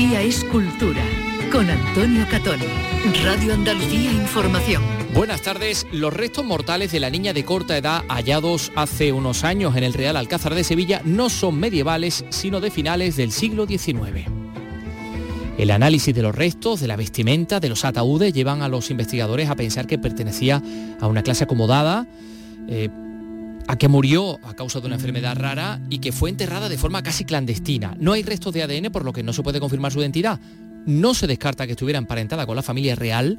Andalucía es cultura. Con Antonio Catoni. Radio Andalucía Información. Buenas tardes. Los restos mortales de la niña de corta edad hallados hace unos años en el Real Alcázar de Sevilla no son medievales, sino de finales del siglo XIX. El análisis de los restos, de la vestimenta, de los ataúdes llevan a los investigadores a pensar que pertenecía a una clase acomodada, eh, a que murió a causa de una enfermedad rara y que fue enterrada de forma casi clandestina. No hay restos de ADN por lo que no se puede confirmar su identidad. No se descarta que estuviera emparentada con la familia real,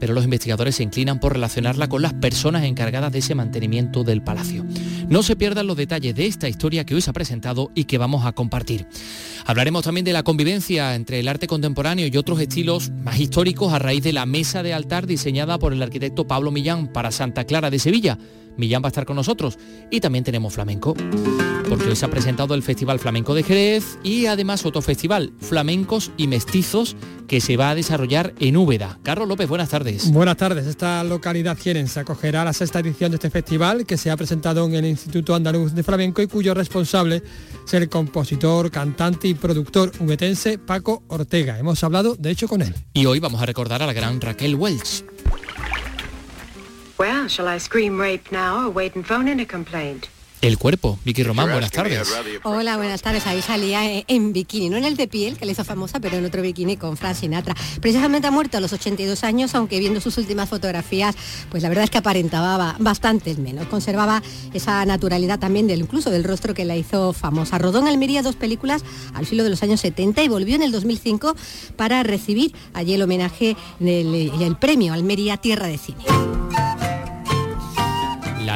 pero los investigadores se inclinan por relacionarla con las personas encargadas de ese mantenimiento del palacio. No se pierdan los detalles de esta historia que hoy se ha presentado y que vamos a compartir. Hablaremos también de la convivencia entre el arte contemporáneo y otros estilos más históricos a raíz de la mesa de altar diseñada por el arquitecto Pablo Millán para Santa Clara de Sevilla. Millán va a estar con nosotros y también tenemos flamenco, porque hoy se ha presentado el Festival Flamenco de Jerez y además otro festival, Flamencos y Mestizos, que se va a desarrollar en Úbeda. Carlos López, buenas tardes. Buenas tardes. Esta localidad se acogerá a la sexta edición de este festival que se ha presentado en el Instituto Andaluz de Flamenco y cuyo responsable es el compositor, cantante y productor ubetense Paco Ortega. Hemos hablado de hecho con él. Y hoy vamos a recordar a la gran Raquel Welch. Well, shall I scream rape now or wait and phone in a complaint? El cuerpo, Vicky Román, buenas tardes. Hola, buenas tardes. Ahí salía en bikini, no en el de piel, que le hizo famosa, pero en otro bikini con Frank Sinatra. Precisamente ha muerto a los 82 años, aunque viendo sus últimas fotografías, pues la verdad es que aparentaba bastante menos. Conservaba esa naturalidad también del incluso del rostro que la hizo famosa. Rodó en Almería dos películas al filo de los años 70 y volvió en el 2005 para recibir allí el homenaje del premio Almería Tierra de Cine.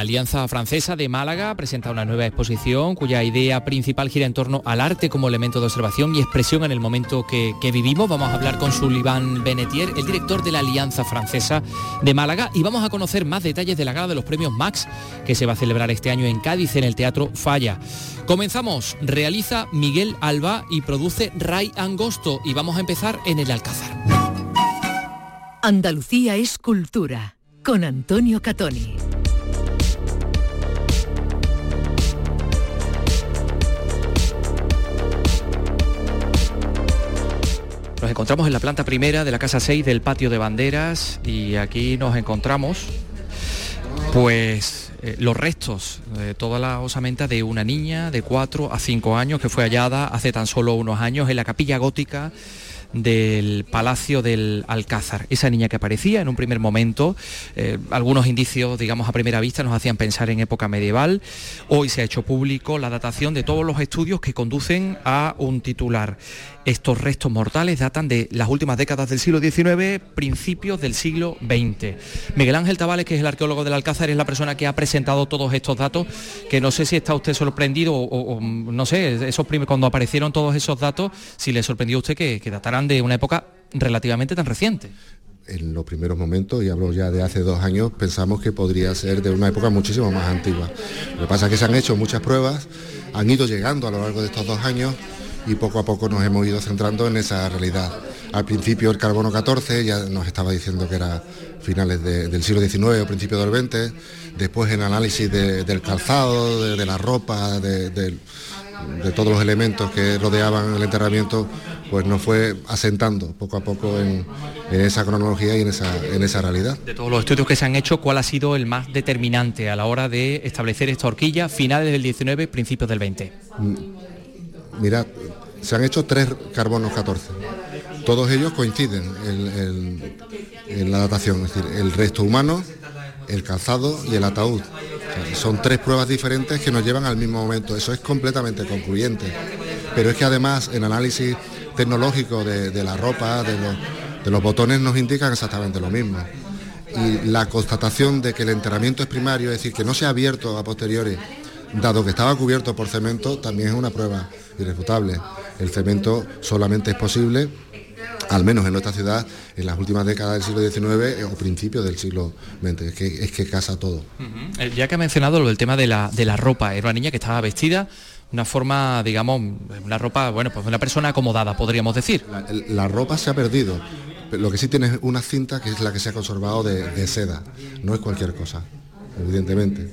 La Alianza Francesa de Málaga presenta una nueva exposición cuya idea principal gira en torno al arte como elemento de observación y expresión en el momento que, vivimos. Vamos a hablar con Sullivan Benetier, el director de la Alianza Francesa de Málaga, y vamos a conocer más detalles de la gala de los premios Max que se va a celebrar este año en Cádiz en el Teatro Falla. Comenzamos, realiza Miguel Alba y produce Ray Angosto y vamos a empezar en el Alcázar. Andalucía es cultura con Antonio Catoni. Nos encontramos en la planta primera de la casa 6 del patio de banderas y aquí nos encontramos pues eh, los restos de toda la osamenta de una niña de 4 a 5 años que fue hallada hace tan solo unos años en la capilla gótica del Palacio del Alcázar. Esa niña que aparecía en un primer momento, eh, algunos indicios, digamos, a primera vista nos hacían pensar en época medieval. Hoy se ha hecho público la datación de todos los estudios que conducen a un titular. Estos restos mortales datan de las últimas décadas del siglo XIX, principios del siglo XX. Miguel Ángel Tabales, que es el arqueólogo del Alcázar, es la persona que ha presentado todos estos datos, que no sé si está usted sorprendido o, no sé, esos cuando aparecieron todos esos datos, si le sorprendió a usted que, que dataran de una época relativamente tan reciente en los primeros momentos, y hablo ya de hace dos años, pensamos que podría ser de una época muchísimo más antigua. Lo que pasa es que se han hecho muchas pruebas, han ido llegando a lo largo de estos dos años y poco a poco nos hemos ido centrando en esa realidad. Al principio el carbono 14 ya nos estaba diciendo que era finales del siglo XIX o principio del XX, después en análisis del calzado, de, la ropa, de, todos los elementos que rodeaban el enterramiento, pues nos fue asentando poco a poco en, esa cronología y en esa, en esa realidad. De todos los estudios que se han hecho, ¿cuál ha sido el más determinante a la hora de establecer esta horquilla finales del 19, principios del 20? Mirad, se han hecho tres carbonos 14. Todos ellos coinciden en, la datación, es decir, el resto humano, el calzado y el ataúd. son tres pruebas diferentes que nos llevan al mismo momento. Eso es completamente concluyente. Pero es que además en análisis tecnológico de, la ropa, de los, botones, nos indican exactamente lo mismo. Y la constatación de que el enterramiento es primario, es decir, que no se ha abierto a posteriori dado que estaba cubierto por cemento, también es una prueba irrefutable. El cemento solamente es posible al menos en nuestra ciudad, en las últimas décadas del siglo XIX o principios del siglo XX, es que, es que casa todo. Eh, ya que ha mencionado lo del tema de la, de la ropa, era una niña que estaba vestida una forma, digamos, una ropa, bueno, pues una persona acomodada, podríamos decir. La, ropa se ha perdido, lo que sí tiene es una cinta que es la que se ha conservado de seda, no es cualquier cosa, evidentemente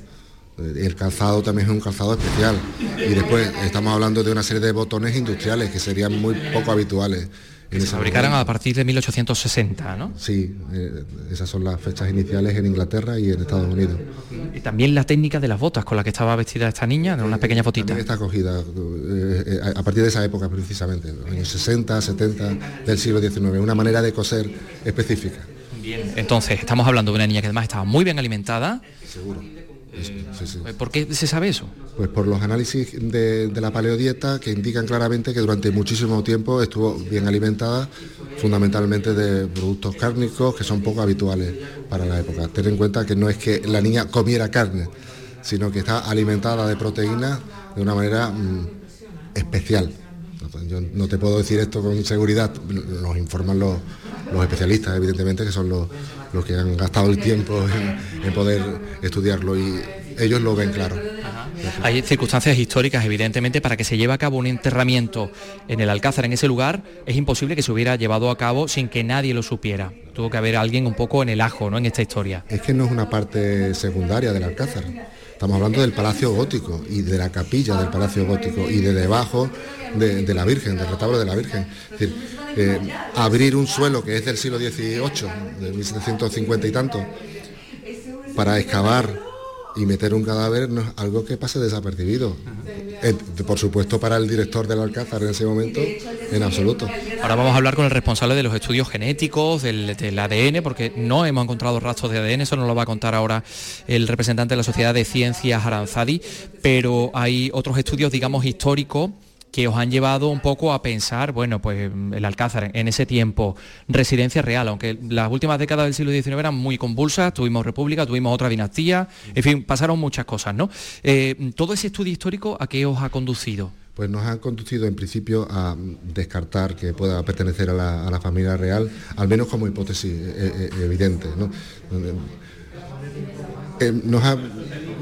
El calzado también es un calzado especial. Y después estamos hablando de una serie de botones industriales que serían muy poco habituales. se fabricaron a partir de 1860, ¿no? Sí, eh, esas son las fechas iniciales en Inglaterra y en Estados Unidos. Y también la técnica de las botas con la que estaba vestida esta niña, de unas pequeñas botitas. Está cogida eh, a partir de esa época precisamente, los años 60, 70 del siglo XIX, una manera de coser específica. Bien, entonces estamos hablando de una niña que además estaba muy bien alimentada. Seguro ¿Por qué se sabe eso? Pues por los análisis de, la paleodieta que indican claramente que durante muchísimo tiempo estuvo bien alimentada, fundamentalmente de productos cárnicos que son poco habituales para la época. Ten en cuenta que no es que la niña comiera carne, sino que está alimentada de proteínas de una manera mm, especial. Yo no te puedo decir esto con seguridad, nos informan los, especialistas, evidentemente, que son los, que han gastado el tiempo en, poder estudiarlo y ellos lo ven claro. Hay circunstancias históricas, evidentemente, para que se lleve a cabo un enterramiento en el Alcázar, en ese lugar, es imposible que se hubiera llevado a cabo sin que nadie lo supiera. Tuvo que haber alguien un poco en el ajo, ¿no? En esta historia. Es que no es una parte secundaria del Alcázar. Estamos hablando del Palacio Gótico y de la capilla del Palacio Gótico y de debajo de, la Virgen, del retablo de la Virgen. Es decir, eh, abrir un suelo que es del siglo XVIII, de 1750 y tanto, para excavar y meter un cadáver no es algo que pase desapercibido. Eh, por supuesto para el director del Alcázar en ese momento, en absoluto. Ahora vamos a hablar con el responsable de los estudios genéticos, del, del, ADN, porque no hemos encontrado rastros de ADN, eso nos lo va a contar ahora el representante de la Sociedad de Ciencias Aranzadi, pero hay otros estudios, digamos, históricos que os han llevado un poco a pensar, bueno, pues el Alcázar en ese tiempo, residencia real, aunque las últimas décadas del siglo XIX eran muy convulsas, tuvimos república, tuvimos otra dinastía, en fin, pasaron muchas cosas, ¿no? Eh, ¿Todo ese estudio histórico a qué os ha conducido? Pues nos ha conducido en principio a descartar que pueda pertenecer a la, familia real, al menos como hipótesis eh, eh, evidente. ¿no?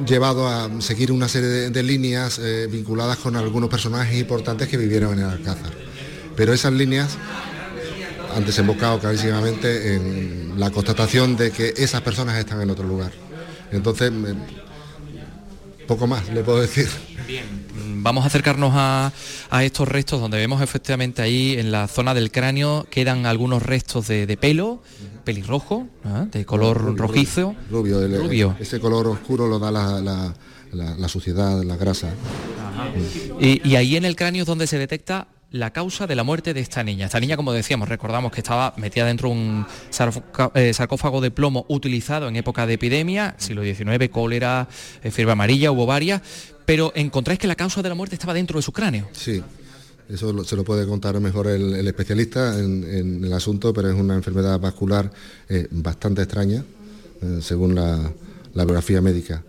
Llevado a seguir una serie de, líneas eh, vinculadas con algunos personajes importantes que vivieron en el Alcázar. Pero esas líneas han desembocado clarísimamente en la constatación de que esas personas están en otro lugar. Entonces, poco más le puedo decir. Bien, vamos a acercarnos a, estos restos donde vemos efectivamente ahí en la zona del cráneo quedan algunos restos de, pelo, pelirrojo, ¿ah? de color rojizo. Rubio, ese color oscuro lo da la, suciedad, la grasa. Y, y, ahí en el cráneo es donde se detecta la causa de la muerte de esta niña. Esta niña, como decíamos, recordamos que estaba metida dentro de un eh, sarcófago de plomo utilizado en época de epidemia, siglo XIX, cólera, eh, fiebre amarilla, hubo varias, pero encontráis que la causa de la muerte estaba dentro de su cráneo. Sí, eso se lo puede contar mejor el, especialista en, el asunto, pero es una enfermedad vascular eh, bastante extraña, según la, biografía médica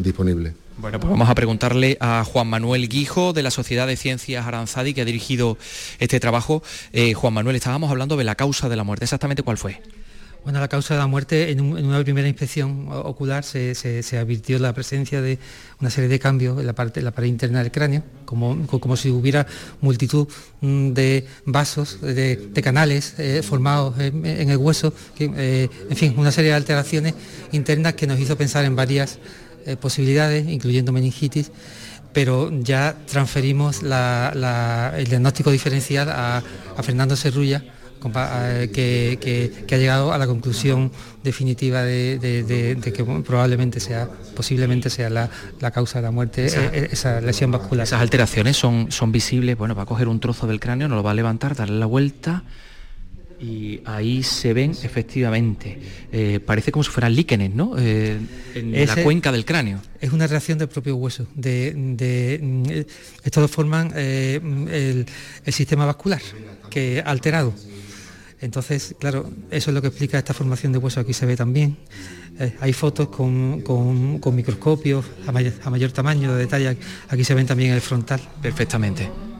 disponible. Bueno, pues vamos a preguntarle a Juan Manuel Guijo de la Sociedad de Ciencias Aranzadi que ha dirigido este trabajo. Eh, Juan Manuel, estábamos hablando de la causa de la muerte. ¿Exactamente cuál fue? Bueno, la causa de la muerte, en, una primera inspección ocular se, advirtió la presencia de una serie de cambios en la, parte, la pared interna del cráneo, como, como si hubiera multitud mm, de vasos, de, canales eh, formados en, el hueso, eh, en fin, una serie de alteraciones internas que nos hizo pensar en varias eh, posibilidades, incluyendo meningitis, pero ya transferimos el diagnóstico diferencial a, Fernando Serrulla, eh, que, ha llegado a la conclusión definitiva de, que probablemente sea, posiblemente sea la, causa de la muerte, eh, esa, lesión vascular. Esas alteraciones son, son visibles, bueno, va a coger un trozo del cráneo, nos lo va a levantar, darle la vuelta y ahí se ven efectivamente, eh, parece como si fueran líquenes, ¿no? Eh, en la cuenca del cráneo. Es una reacción del propio hueso. De, de estos forman eh, el, sistema vascular, que alterado. Entonces, claro, eso es lo que explica esta formación de hueso. Aquí se ve también. hay fotos con, con, microscopios a mayor, a mayor tamaño, de detalle. Aquí se ven también el frontal. Perfectamente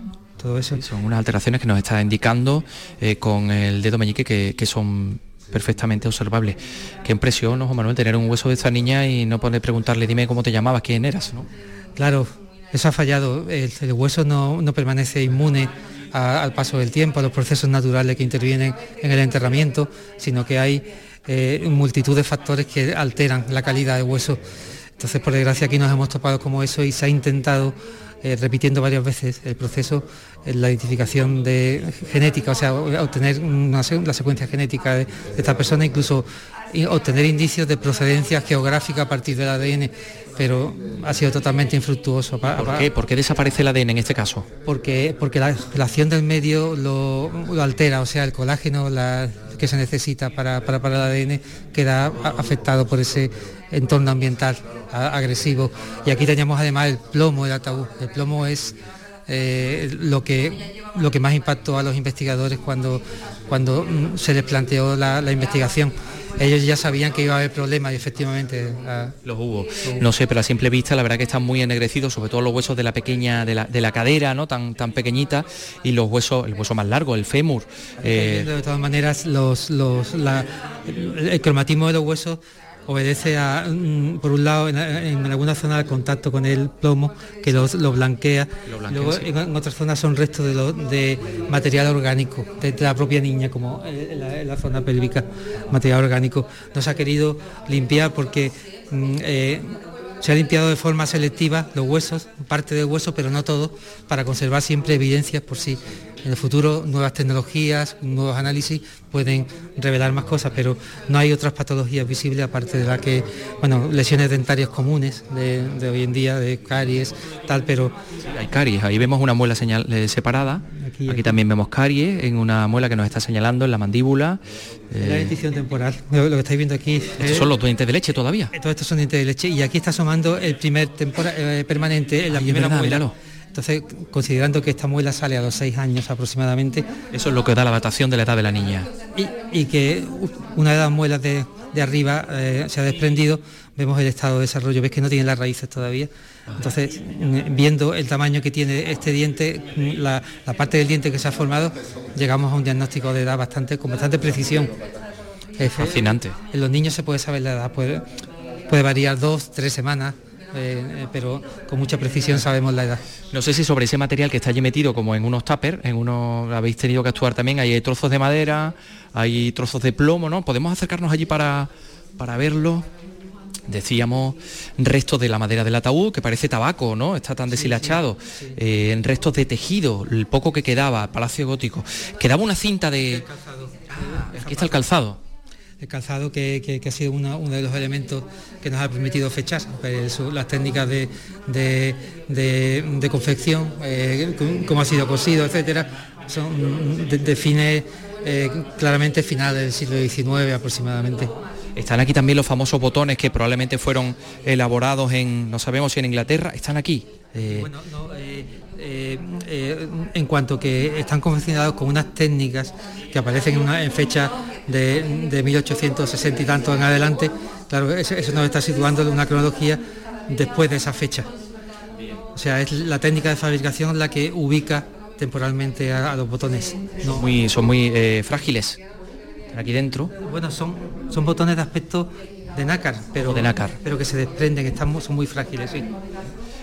eso. Son unas alteraciones que nos está indicando eh, con el dedo meñique que, son perfectamente observables. Qué impresión, ¿no, Juan Manuel, tener un hueso de esta niña y no poder preguntarle, dime cómo te llamabas, quién eras, ¿no? Claro, eso ha fallado. El, hueso no, permanece inmune al paso del tiempo, a los procesos naturales que intervienen en el enterramiento, sino que hay eh, multitud de factores que alteran la calidad del hueso Entonces, por desgracia, aquí nos hemos topado como eso y se ha intentado eh, repitiendo varias veces el proceso, la identificación de genética, o sea, obtener una, la secuencia genética de, esta persona, incluso obtener indicios de procedencia geográfica a partir del ADN, pero ha sido totalmente infructuoso. ¿Por qué? ¿Por qué desaparece el ADN en este caso? Porque, porque la, acción del medio lo, altera, o sea, el colágeno que se necesita para, para, para el ADN queda afectado por ese entorno ambiental agresivo. Y aquí teníamos además el plomo, el ataúd. El plomo es eh, lo, que, lo que más impactó a los investigadores cuando, cuando mm, se les planteó la, investigación ellos ya sabían que iba a haber problemas y efectivamente los, hubo. No sé, pero a simple vista la verdad que están muy ennegrecidos, sobre todo los huesos de la pequeña, de la, de la cadera, ¿no? Tan, tan pequeñita, y los huesos, el hueso más largo, el fémur. Eh, de todas maneras, los, los, el cromatismo de los huesos obedece a, mm, por un lado, en, alguna zona al contacto con el plomo, que lo, blanquea, luego en, otras zonas son restos de, material orgánico, de, la propia niña, como en la, zona pélvica, material orgánico. No se ha querido limpiar porque mm, eh, se ha limpiado de forma selectiva los huesos, parte del hueso, pero no todo, para conservar siempre evidencias por si en el futuro nuevas tecnologías, nuevos análisis pueden revelar más cosas, pero no hay otras patologías visibles aparte de la que, bueno, lesiones dentarias comunes de, hoy en día, de caries, tal, pero... Hay caries, ahí vemos una muela señal, eh, separada, aquí, también vemos caries en una muela que nos está señalando en la mandíbula. la eh, dentición temporal, lo, que estáis viendo aquí... Estos son los dientes de leche todavía. Todos estos son dientes de leche y aquí está asomando el primer temporal eh, permanente, en la primera muela. Entonces, considerando que esta muela sale a los seis años aproximadamente... Eso es lo que da la datación de la edad de la niña. Y, que una de las muelas de, arriba eh, se ha desprendido, vemos el estado de desarrollo, ves que no tiene las raíces todavía. Entonces, viendo el tamaño que tiene este diente, la, parte del diente que se ha formado, llegamos a un diagnóstico de edad bastante, con bastante precisión. Fascinante. En los niños se puede saber la edad, puede, puede variar dos, tres semanas, eh, eh, pero con mucha precisión sabemos la edad. No sé si sobre ese material que está allí metido como en unos tuppers, en unos habéis tenido que actuar también, hay trozos de madera, hay trozos de plomo, ¿no? Podemos acercarnos allí para, para verlo. Decíamos restos de la madera del ataúd, que parece tabaco, ¿no? Está tan deshilachado. Eh, en restos de tejido, el poco que quedaba, Palacio Gótico. Quedaba una cinta de... Ah, aquí está el calzado el calzado que, ha sido uno, de los elementos que nos ha permitido fechar, pues, las técnicas de, confección, eh, cómo ha sido cosido, etcétera, son, define eh, claramente final del siglo XIX aproximadamente. Están aquí también los famosos botones que probablemente fueron elaborados en, no sabemos si en Inglaterra, están aquí. Eh, bueno, en cuanto que están confeccionados con unas técnicas que aparecen en, una, en fecha de, 1860 y tanto en adelante, claro, eso, nos está situando en una cronología después de esa fecha. O sea, es la técnica de fabricación la que ubica temporalmente a, los botones. Muy, son muy eh, frágiles. Aquí dentro. Bueno, son, son botones de aspecto de nácar, pero, de nácar. pero que se desprenden, están, son muy frágiles. Sí.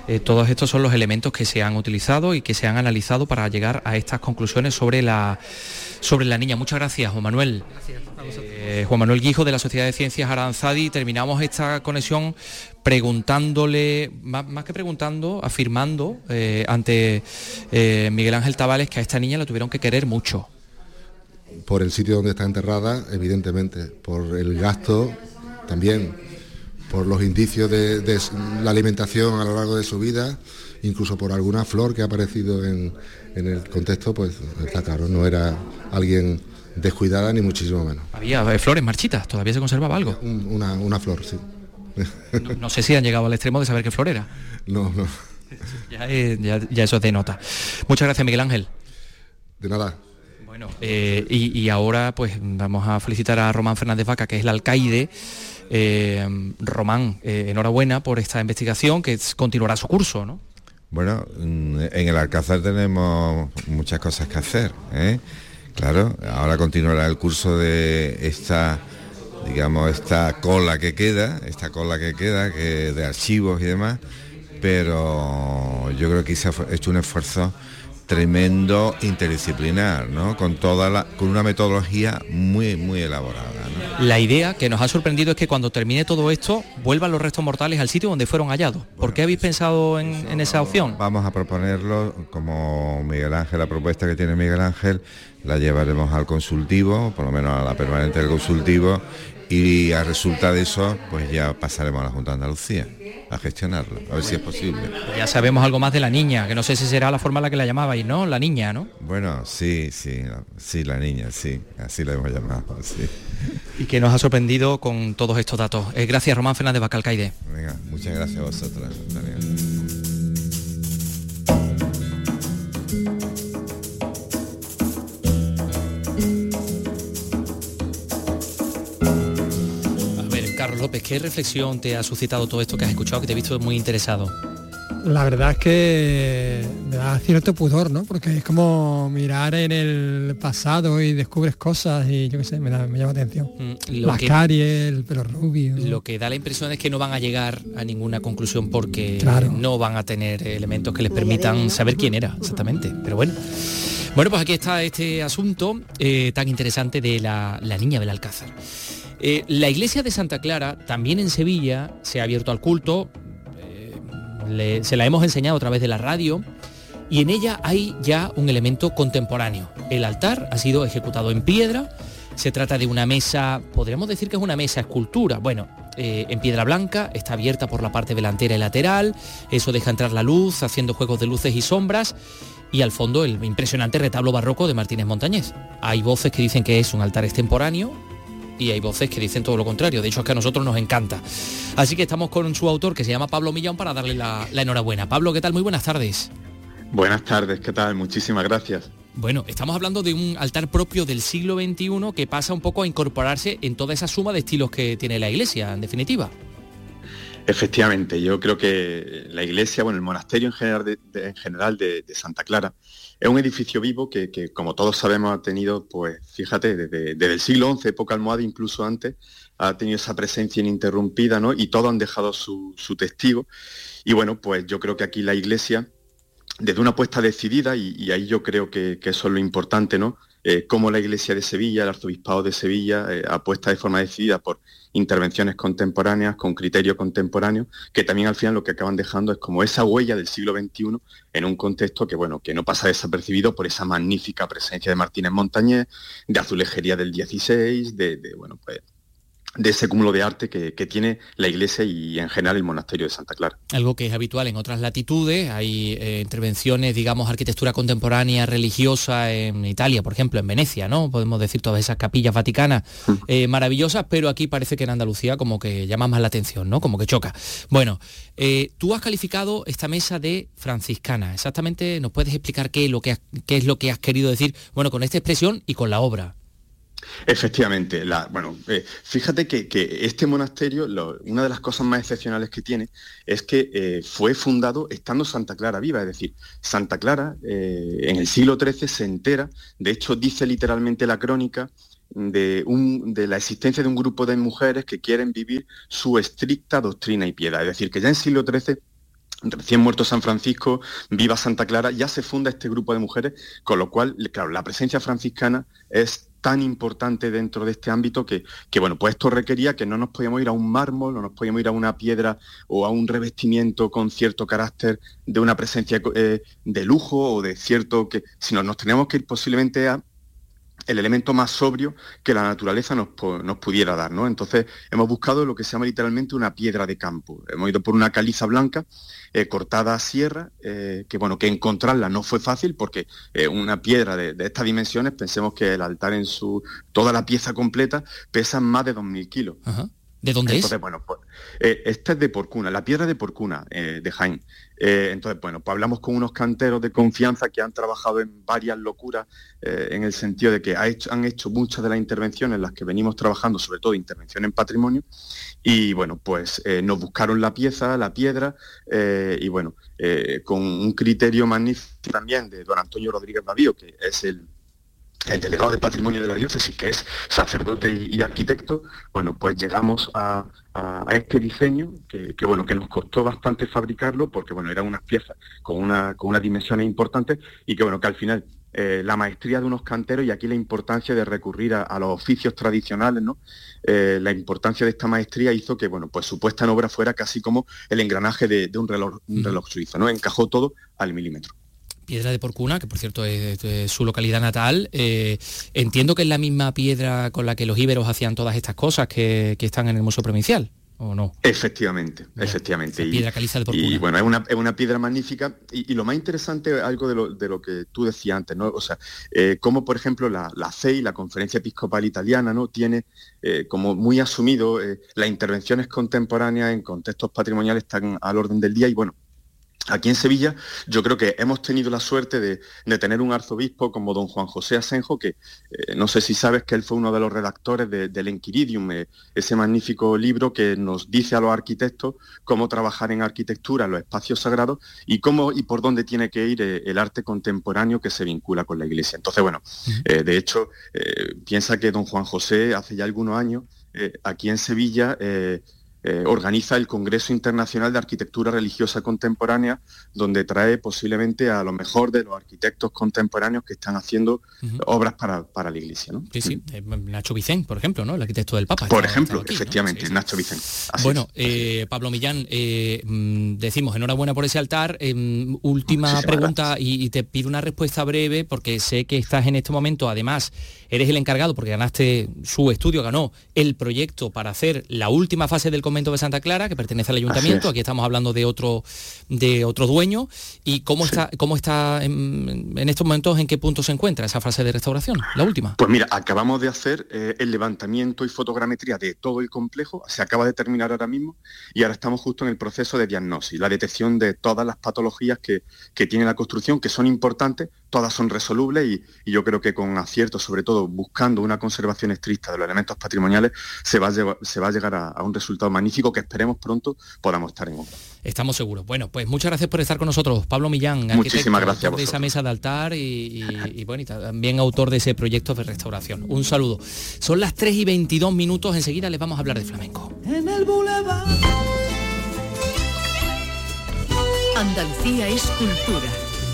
Eh, todos estos son los elementos que se han utilizado y que se han analizado para llegar a estas conclusiones sobre la, sobre la niña. Muchas gracias, Juan Manuel. Eh, Juan Manuel Guijo de la Sociedad de Ciencias Aranzadi. Terminamos esta conexión preguntándole, más, que preguntando, afirmando eh, ante Miguel Ángel Tavales que a esta niña la tuvieron que querer mucho. Por el sitio donde está enterrada, evidentemente, por el gasto también por los indicios de, la alimentación a lo largo de su vida, incluso por alguna flor que ha aparecido en, el contexto, pues está claro, no era alguien descuidada ni muchísimo menos. Había eh, flores marchitas, todavía se conservaba algo. una, flor, sí. No, sé si han llegado al extremo de saber qué flor era. No, no. Ya, eh, ya, eso es nota. Muchas gracias, Miguel Ángel. De nada. Bueno, eh, y, y, ahora pues vamos a felicitar a Román Fernández Vaca, que es el alcaide eh, Román, eh, enhorabuena por esta investigación que continuará su curso, ¿no? Bueno, mm, en el Alcázar tenemos muchas cosas que hacer. ¿eh? Claro, ahora continuará el curso de esta, digamos, esta cola que queda, esta cola que queda, que de archivos y demás, pero yo creo que se ha hecho un esfuerzo tremendo interdisciplinar, ¿no? Con toda la, con una metodología muy, muy elaborada. La idea que nos ha sorprendido es que cuando termine todo esto, vuelvan los restos mortales al sitio donde fueron hallados. ¿Por qué habéis pensado en, esa opción? Vamos a proponerlo como Miguel Ángel, la propuesta que tiene Miguel Ángel, la llevaremos al consultivo, por lo menos a la permanente del consultivo, y a resulta de eso, pues ya pasaremos a la Junta de Andalucía a gestionarlo, a ver si es posible. Ya sabemos algo más de la niña, que no sé si será la forma en la que la llamabais, ¿no? La niña, ¿no? Bueno, sí, sí, sí, la niña, sí, así la hemos llamado, sí. Y que nos ha sorprendido con todos estos datos. Eh, gracias, Román Fernández Bacalcaide. Venga, muchas gracias a vosotras, López, ¿qué reflexión te ha suscitado todo esto que has escuchado, que te he visto muy interesado? La verdad es que me da cierto pudor, ¿no? Porque es como mirar en el pasado y descubres cosas y yo qué sé, me, llama atención. Mm, Las caries, el pelo rubio. Lo que da la impresión es que no van a llegar a ninguna conclusión porque no van a tener elementos que les permitan saber quién era exactamente. Pero bueno. Bueno, pues aquí está este asunto eh, tan interesante de la, la niña del Alcázar. Eh, la iglesia de Santa Clara, también en Sevilla, se ha abierto al culto, eh, se la hemos enseñado a través de la radio, y en ella hay ya un elemento contemporáneo. El altar ha sido ejecutado en piedra, se trata de una mesa, podríamos decir que es una mesa escultura, bueno, eh, en piedra blanca, está abierta por la parte delantera y lateral, eso deja entrar la luz, haciendo juegos de luces y sombras, y al fondo el impresionante retablo barroco de Martínez Montañés. Hay voces que dicen que es un altar extemporáneo, y hay voces que dicen todo lo contrario. De hecho, es que a nosotros nos encanta. Así que estamos con su autor, que se llama Pablo Millán, para darle la, enhorabuena. Pablo, ¿qué tal? Muy buenas tardes. Buenas tardes, ¿qué tal? Muchísimas gracias. Bueno, estamos hablando de un altar propio del siglo XXI que pasa un poco a incorporarse en toda esa suma de estilos que tiene la iglesia, en definitiva. Efectivamente, yo creo que la iglesia, bueno, el monasterio en general de, Santa Clara, es un edificio vivo que, como todos sabemos, ha tenido, pues fíjate, desde, el siglo XI, época almohade, incluso antes, ha tenido esa presencia ininterrumpida, ¿no? Y todos han dejado su, testigo. Y bueno, pues yo creo que aquí la Iglesia, desde una apuesta decidida, y, ahí yo creo que, que, eso es lo importante, ¿no? Eh, cómo la Iglesia de Sevilla, el Arzobispado de Sevilla, eh, apuesta de forma decidida por intervenciones contemporáneas, con criterio contemporáneo, que también al final lo que acaban dejando es como esa huella del siglo XXI en un contexto que, bueno, que no pasa desapercibido por esa magnífica presencia de Martínez Montañés, de azulejería del XVI, de, de bueno, pues de ese cúmulo de arte que, tiene la iglesia y en general el monasterio de Santa Clara. Algo que es habitual en otras latitudes, hay eh, intervenciones, digamos, arquitectura contemporánea religiosa en Italia, por ejemplo, en Venecia, ¿no? Podemos decir todas esas capillas vaticanas mm. eh, maravillosas, pero aquí parece que en Andalucía como que llama más la atención, ¿no? Como que choca. Bueno, eh, tú has calificado esta mesa de franciscana. Exactamente, ¿nos puedes explicar qué lo que, qué es lo que has querido decir, bueno, con esta expresión y con la obra? Efectivamente, bueno, eh, fíjate que, este monasterio, una de las cosas más excepcionales que tiene es que eh, fue fundado estando Santa Clara viva, es decir, Santa Clara eh, en el siglo XIII se entera, de hecho dice literalmente la crónica, de, de, la existencia de un grupo de mujeres que quieren vivir su estricta doctrina y piedad. Es decir, que ya en siglo XIII recién muerto San Francisco, viva Santa Clara, ya se funda este grupo de mujeres, con lo cual, claro, la presencia franciscana es tan importante dentro de este ámbito que, que, bueno, pues esto requería que no nos podíamos ir a un mármol, no nos podíamos ir a una piedra o a un revestimiento con cierto carácter de una presencia eh, de lujo o de cierto que, sino nos teníamos que ir posiblemente a el elemento más sobrio que la naturaleza nos, nos, pudiera dar. ¿no? Entonces hemos buscado lo que se llama literalmente una piedra de campo. Hemos ido por una caliza blanca eh, cortada a sierra, eh, que bueno, que encontrarla no fue fácil porque eh, una piedra de, estas dimensiones, pensemos que el altar en su, toda la pieza completa pesa más de 2.000 kilos. ¿De dónde es? Bueno, pues, eh, esta es de Porcuna, la piedra de Porcuna, eh, de Jaén. Eh, entonces, bueno, pues hablamos con unos canteros de confianza que han trabajado en varias locuras, en el sentido de que han hecho muchas de las intervenciones en las que venimos trabajando, sobre todo intervención en patrimonio, y bueno, pues nos buscaron la pieza, la piedra, y bueno, con un criterio magnífico también de don Antonio Rodríguez Bavío, que es el el delegado de patrimonio de la diócesis, que es sacerdote y, arquitecto, bueno, pues llegamos a, este diseño que, bueno, que nos costó bastante fabricarlo porque bueno, eran unas piezas con, una, con unas dimensiones importantes y que bueno, que al final eh, la maestría de unos canteros y aquí la importancia de recurrir a, los oficios tradicionales, ¿no? Eh, la importancia de esta maestría hizo que, bueno, pues su puesta en obra fuera casi como el engranaje de, un, reloj, un reloj suizo, ¿no? Encajó todo al milímetro. Piedra de Porcuna, que por cierto es, su localidad natal. Eh, entiendo que es la misma piedra con la que los íberos hacían todas estas cosas que, están en el Museo Provincial. ¿O no? Efectivamente, efectivamente. piedra caliza de Porcuna. Y bueno, es una, es una piedra magnífica. Y, lo más interesante, algo de lo, de lo, que tú decías antes, ¿no? O sea, eh, como por ejemplo la, la CEI, la Conferencia Episcopal Italiana, ¿no? Tiene eh, como muy asumido las intervenciones contemporáneas en contextos patrimoniales están al orden del día y bueno, Aquí en Sevilla yo creo que hemos tenido la suerte de, tener un arzobispo como don Juan José Asenjo, que eh, no sé si sabes que él fue uno de los redactores del Enquiridium, eh, ese magnífico libro que nos dice a los arquitectos cómo trabajar en arquitectura, en los espacios sagrados y cómo y por dónde tiene que ir eh, el arte contemporáneo que se vincula con la iglesia. Entonces, bueno, de hecho, piensa que don Juan José hace ya algunos años, aquí en Sevilla, eh, organiza el Congreso Internacional de Arquitectura Religiosa Contemporánea, donde trae posiblemente a lo mejor de los arquitectos contemporáneos que están haciendo obras para, la Iglesia. ¿no? Sí, sí, eh, Nacho Vicén, por ejemplo, ¿no? el arquitecto del Papa. Por ejemplo, efectivamente, Nacho Vicén. bueno, eh, Pablo Millán, mm, decimos enhorabuena por ese altar. Em, última pregunta y, y te pido una respuesta breve porque sé que estás en este momento, además, eres el encargado porque ganaste su estudio, ganó el proyecto para hacer la última fase del convento de Santa Clara, que pertenece al ayuntamiento, aquí estamos hablando de otro, de otro dueño, y cómo está, cómo está en, estos momentos, en qué punto se encuentra esa fase de restauración, la última. Pues mira, acabamos de hacer eh, el levantamiento y fotogrametría de todo el complejo, se acaba de terminar ahora mismo, y ahora estamos justo en el proceso de diagnosis, la detección de todas las patologías que, tiene la construcción, que son importantes, todas son resolubles y, yo creo que con acierto, sobre todo buscando una conservación estricta de los elementos patrimoniales, se va a, se va a llegar a, a un resultado magnífico que esperemos pronto podamos estar en obra. Estamos seguros. Bueno, pues muchas gracias por estar con nosotros, Pablo Millán, Muchísimas gracias de esa mesa de altar y, bueno, también autor de ese proyecto de restauración. Un saludo. Son las 3 y 22 minutos, enseguida les vamos a hablar de flamenco. En el Boulevard. Andalucía es cultura,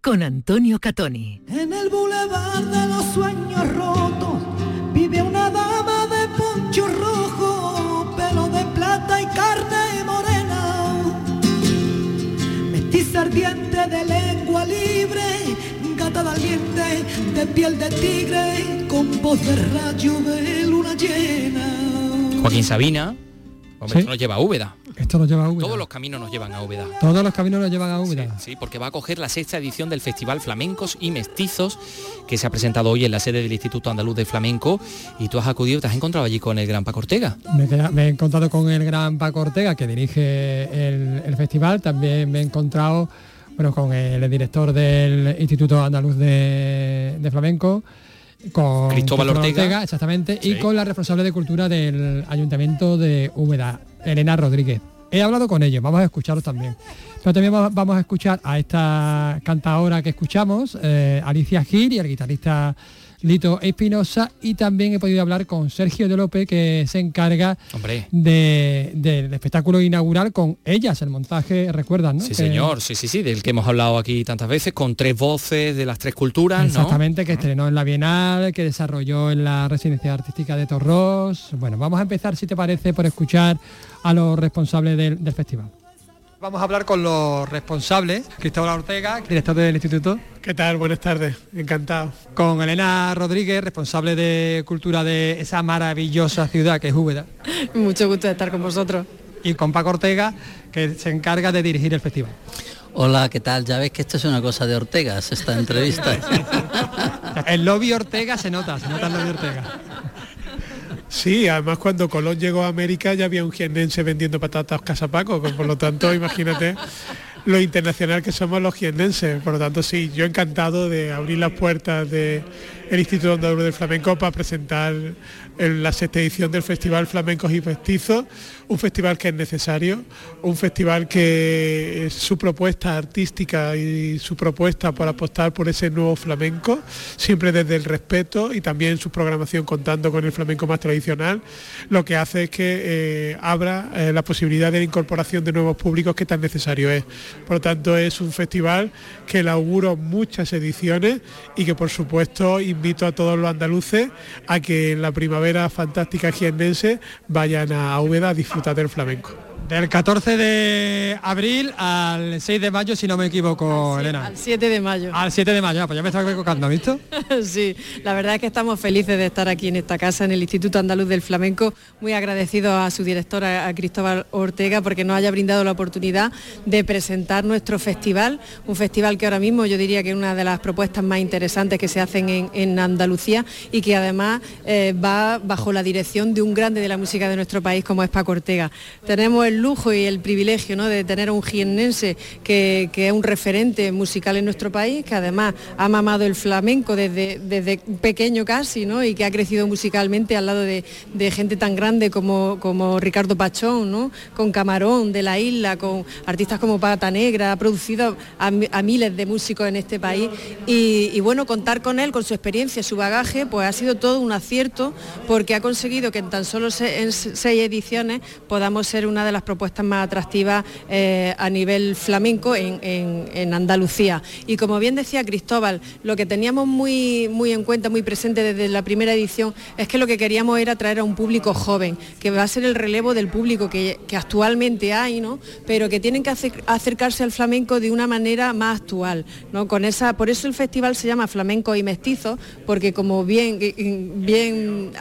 con Antonio Catoni. En el boulevard de los sueños rotos vive una dama de poncho rojo, pelo de plata y carne morena, mestiza ardiente de lengua libre, gata valiente de piel de tigre, con voz de rayo de luna llena. Joaquín Sabina, Hombre, esto nos lleva a Úbeda. Esto nos lleva a Úbeda. Todos los caminos nos llevan a Úbeda. Todos los caminos nos llevan a Úbeda. Sí, porque va a coger la sexta edición del Festival Flamencos y Mestizos que se ha presentado hoy en la sede del Instituto Andaluz de Flamenco y tú has acudido, te has encontrado allí con el gran Paco Ortega. Me, he encontrado con el gran Paco Ortega que dirige el, festival, también me he encontrado bueno, con el director del Instituto Andaluz de, de Flamenco con Cristóbal Ortega. exactamente, y con la responsable de cultura del Ayuntamiento de Úbeda, Elena Rodríguez. He hablado con ellos, vamos a escucharlos también. Pero también vamos a escuchar a esta cantadora que escuchamos, eh, Alicia Gil y el guitarrista Lito Espinosa y también he podido hablar con Sergio de López que se encarga del espectáculo inaugural con ellas, el montaje, recuerdan, ¿no? Sí, señor, sí, sí, sí, del que hemos hablado aquí tantas veces, con tres voces de las tres culturas, Exactamente, que estrenó en la Bienal, que desarrolló en la Residencia Artística de Torros. Bueno, vamos a empezar, si te parece, por escuchar a los responsables del festival. Vamos a hablar con los responsables, Cristóbal Ortega, director del instituto. ¿Qué tal? Buenas tardes, encantado. Con Elena Rodríguez, responsable de cultura de esa maravillosa ciudad que es Úbeda. Mucho gusto de estar con vosotros. Y con Paco Ortega, que se encarga de dirigir el festival. Hola, ¿qué tal? Ya ves que esto es una cosa de Ortegas, esta entrevista. el lobby Ortega se nota, se nota el lobby Ortega. Sí, además cuando Colón llegó a América ya había un jiennense vendiendo patatas casapaco, por lo tanto, imagínate lo internacional que somos los jiennenses. Por lo tanto, sí, yo encantado de abrir las puertas del Instituto Andaluz del Flamenco para presentar en la sexta edición del Festival Flamencos y Festizos, un festival que es necesario, un festival que su propuesta artística y su propuesta por apostar por ese nuevo flamenco, siempre desde el respeto y también su programación contando con el flamenco más tradicional, lo que hace es que eh, abra eh, la posibilidad de la incorporación de nuevos públicos que tan necesario es. Por lo tanto, es un festival que le auguro muchas ediciones y que por supuesto invito a todos los andaluces a que en la primavera fantástica jiennense vayan a Úbeda a disfrutar del flamenco. Del 14 de abril al 6 de mayo, si no me equivoco, Elena. Al 7 de mayo. Al 7 de mayo, pues ya me estaba equivocando, ¿has visto? sí, la verdad es que estamos felices de estar aquí en esta casa, en el Instituto Andaluz del Flamenco, muy agradecidos a su directora, a Cristóbal Ortega, porque nos haya brindado la oportunidad de presentar nuestro festival, un festival que ahora mismo yo diría que es una de las propuestas más interesantes que se hacen en, Andalucía y que además eh, va bajo la dirección de un grande de la música de nuestro país como es Paco Ortega. Tenemos el lujo y el privilegio ¿no? de tener a un jiennense que, es un referente musical en nuestro país, que además ha mamado el flamenco desde, desde pequeño casi, ¿no? y que ha crecido musicalmente al lado de, gente tan grande como, como Ricardo Pachón, ¿no? con Camarón de la isla, con artistas como Pata Negra, ha producido a, miles de músicos en este país. Y, bueno, contar con él, con su experiencia, su bagaje, pues ha sido todo un acierto porque ha conseguido que en tan solo seis ediciones podamos ser una de las propuestas más atractivas eh, a nivel flamenco en, Andalucía. Y como bien decía Cristóbal, lo que teníamos muy, muy en cuenta, muy presente desde la primera edición, es que lo que queríamos era traer a un público joven, que va a ser el relevo del público que, actualmente hay, ¿no? pero que tienen que acercarse al flamenco de una manera más actual. ¿no? Con esa, por eso el festival se llama Flamenco y Mestizo, porque como bien, bien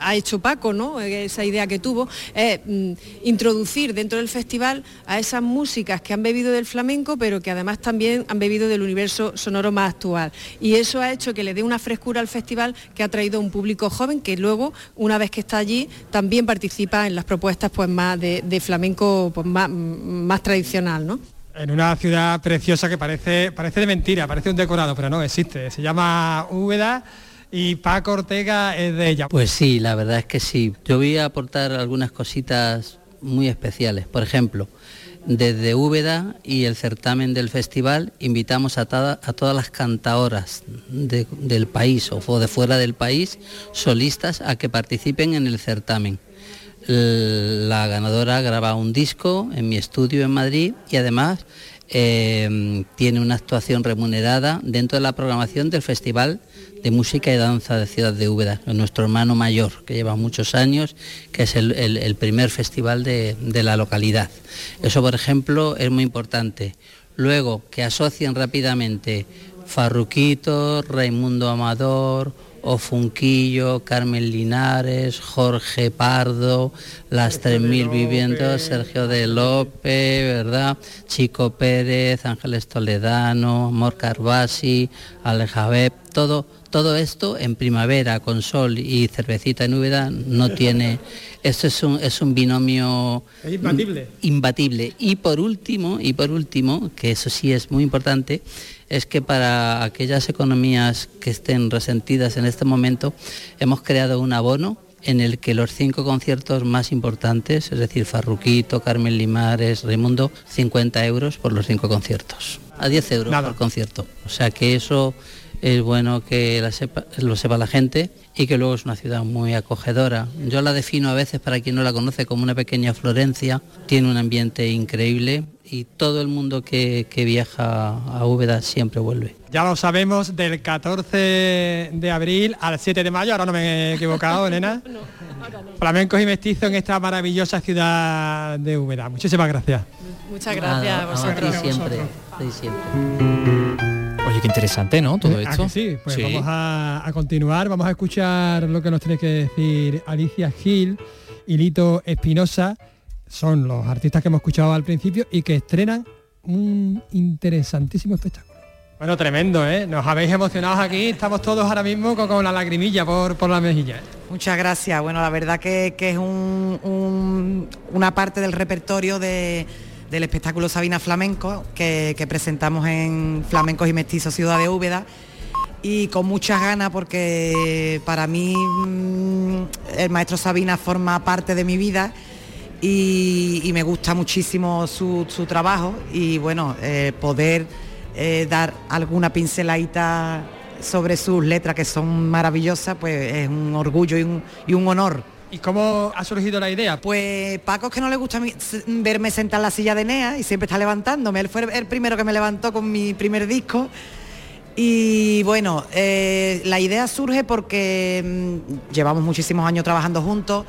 ha hecho Paco, ¿no? esa idea que tuvo, es mm, introducir dentro del festival a esas músicas que han bebido del flamenco, pero que además también han bebido del universo sonoro más actual. Y eso ha hecho que le dé una frescura al festival que ha traído un público joven que luego, una vez que está allí, también participa en las propuestas pues, más de, flamenco pues, más, tradicional. ¿no? En una ciudad preciosa que parece, parece de mentira, parece un decorado, pero no existe. Se llama Úbeda y Paco Ortega es de ella. Pues sí, la verdad es que sí. Yo voy a aportar algunas cositas muy especiales. Por ejemplo, desde Úbeda y el certamen del festival invitamos a, a todas las cantadoras del país o de fuera del país, solistas, a que participen en el certamen. La ganadora graba un disco en mi estudio en Madrid y además eh, tiene una actuación remunerada dentro de la programación del Festival de música y danza de Ciudad de Úbeda, nuestro hermano mayor, que lleva muchos años, que es el, primer festival de, de, la localidad. Eso, por ejemplo, es muy importante. Luego, que asocien rápidamente Farruquito, Raimundo Amador, Ofunquillo, Carmen Linares, Jorge Pardo, las 3.000 viviendas, Sergio de López, ¿verdad? Chico Pérez, Ángeles Toledano, Mor Carbasi, Alejabeb, todo, todo esto en primavera con sol y cervecita en no tiene... Esto es un, es un binomio imbatible. imbatible. Y por último, y por último, que eso sí es muy importante, es que para aquellas economías que estén resentidas en este momento, hemos creado un abono en el que los cinco conciertos más importantes, es decir, Farruquito, Carmen Limares, Raimundo, 50 euros por los cinco conciertos, a 10 euros por concierto. O sea que eso es bueno que lo sepa la gente y que luego es una ciudad muy acogedora. Yo la defino a veces, para quien no la conoce, como una pequeña Florencia, tiene un ambiente increíble y todo el mundo que, viaja a Úbeda siempre vuelve. Ya lo sabemos, del 14 de abril al 7 de mayo, ahora no me he equivocado, Elena. Flamencos y mestizos en esta maravillosa ciudad de Úbeda. Muchísimas gracias. Muchas gracias a vosotros. siempre, siempre. Oye, qué interesante, ¿no? Todo eh, esto. Sí, pues vamos a, a, continuar, vamos a escuchar lo que nos tiene que decir Alicia Gil y Lito Espinosa son los artistas que hemos escuchado al principio y que estrenan un interesantísimo espectáculo. Bueno, tremendo, ¿eh? Nos habéis emocionado aquí, estamos todos ahora mismo con, con la lagrimilla por, por la mejilla. ¿eh? Muchas gracias. Bueno, la verdad que, que es un- un- una parte del repertorio de- del espectáculo Sabina Flamenco que, presentamos en Flamencos y Mestizos Ciudad de Úbeda y con muchas ganas porque para mí mm, el maestro Sabina forma parte de mi vida y, me gusta muchísimo su, trabajo y bueno, eh, poder eh, dar alguna pinceladita sobre sus letras que son maravillosas, pues es un orgullo y un honor. ¿Y cómo ha surgido la idea? Pues Paco es que no le gusta verme sentar en la silla de Nea y siempre está levantándome. Él fue el primero que me levantó con mi primer disco. Y bueno, eh, la idea surge porque mm, llevamos muchísimos años trabajando juntos.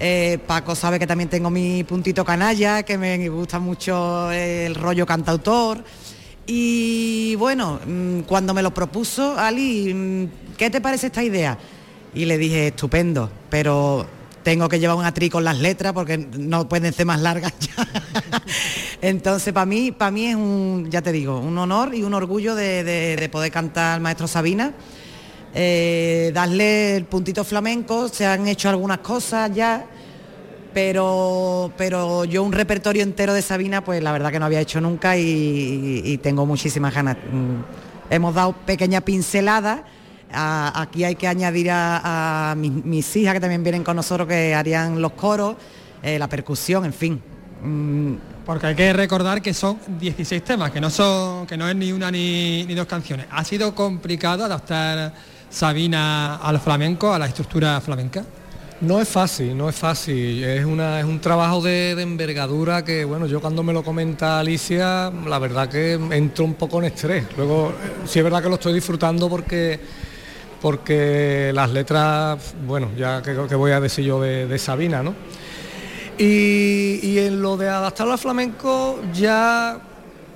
Eh, Paco sabe que también tengo mi puntito canalla, que me gusta mucho el rollo cantautor. Y bueno, mm, cuando me lo propuso Ali, mm, ¿qué te parece esta idea? Y le dije, estupendo, pero tengo que llevar un atrí con las letras porque no pueden ser más largas ya. Entonces, para mí, para mí es un, ya te digo, un honor y un orgullo de poder cantar al maestro Sabina. Eh, darle el puntito flamenco, se han hecho algunas cosas ya, pero, pero yo un repertorio entero de Sabina, pues la verdad que no había hecho nunca y, y tengo muchísimas ganas. Mm, Hemos dado pequeña pincelada. A- aquí hay que añadir a, a mis, mis hijas que también vienen con nosotros que harían los coros, eh, la percusión, en fin. Mm, Porque hay que recordar que son 16 temas, que no son, que no es ni una ni, ni dos canciones. ¿Ha sido complicado adaptar Sabina al flamenco, a la estructura flamenca? No es fácil, no es fácil. Es, una, es un trabajo de, de envergadura que, bueno, yo cuando me lo comenta Alicia, la verdad que entro un poco en estrés. Luego, sí es verdad que lo estoy disfrutando porque, porque las letras, bueno, ya que, que voy a decir yo de, Sabina, ¿no? Y, y en lo de adaptarlo al flamenco, ya,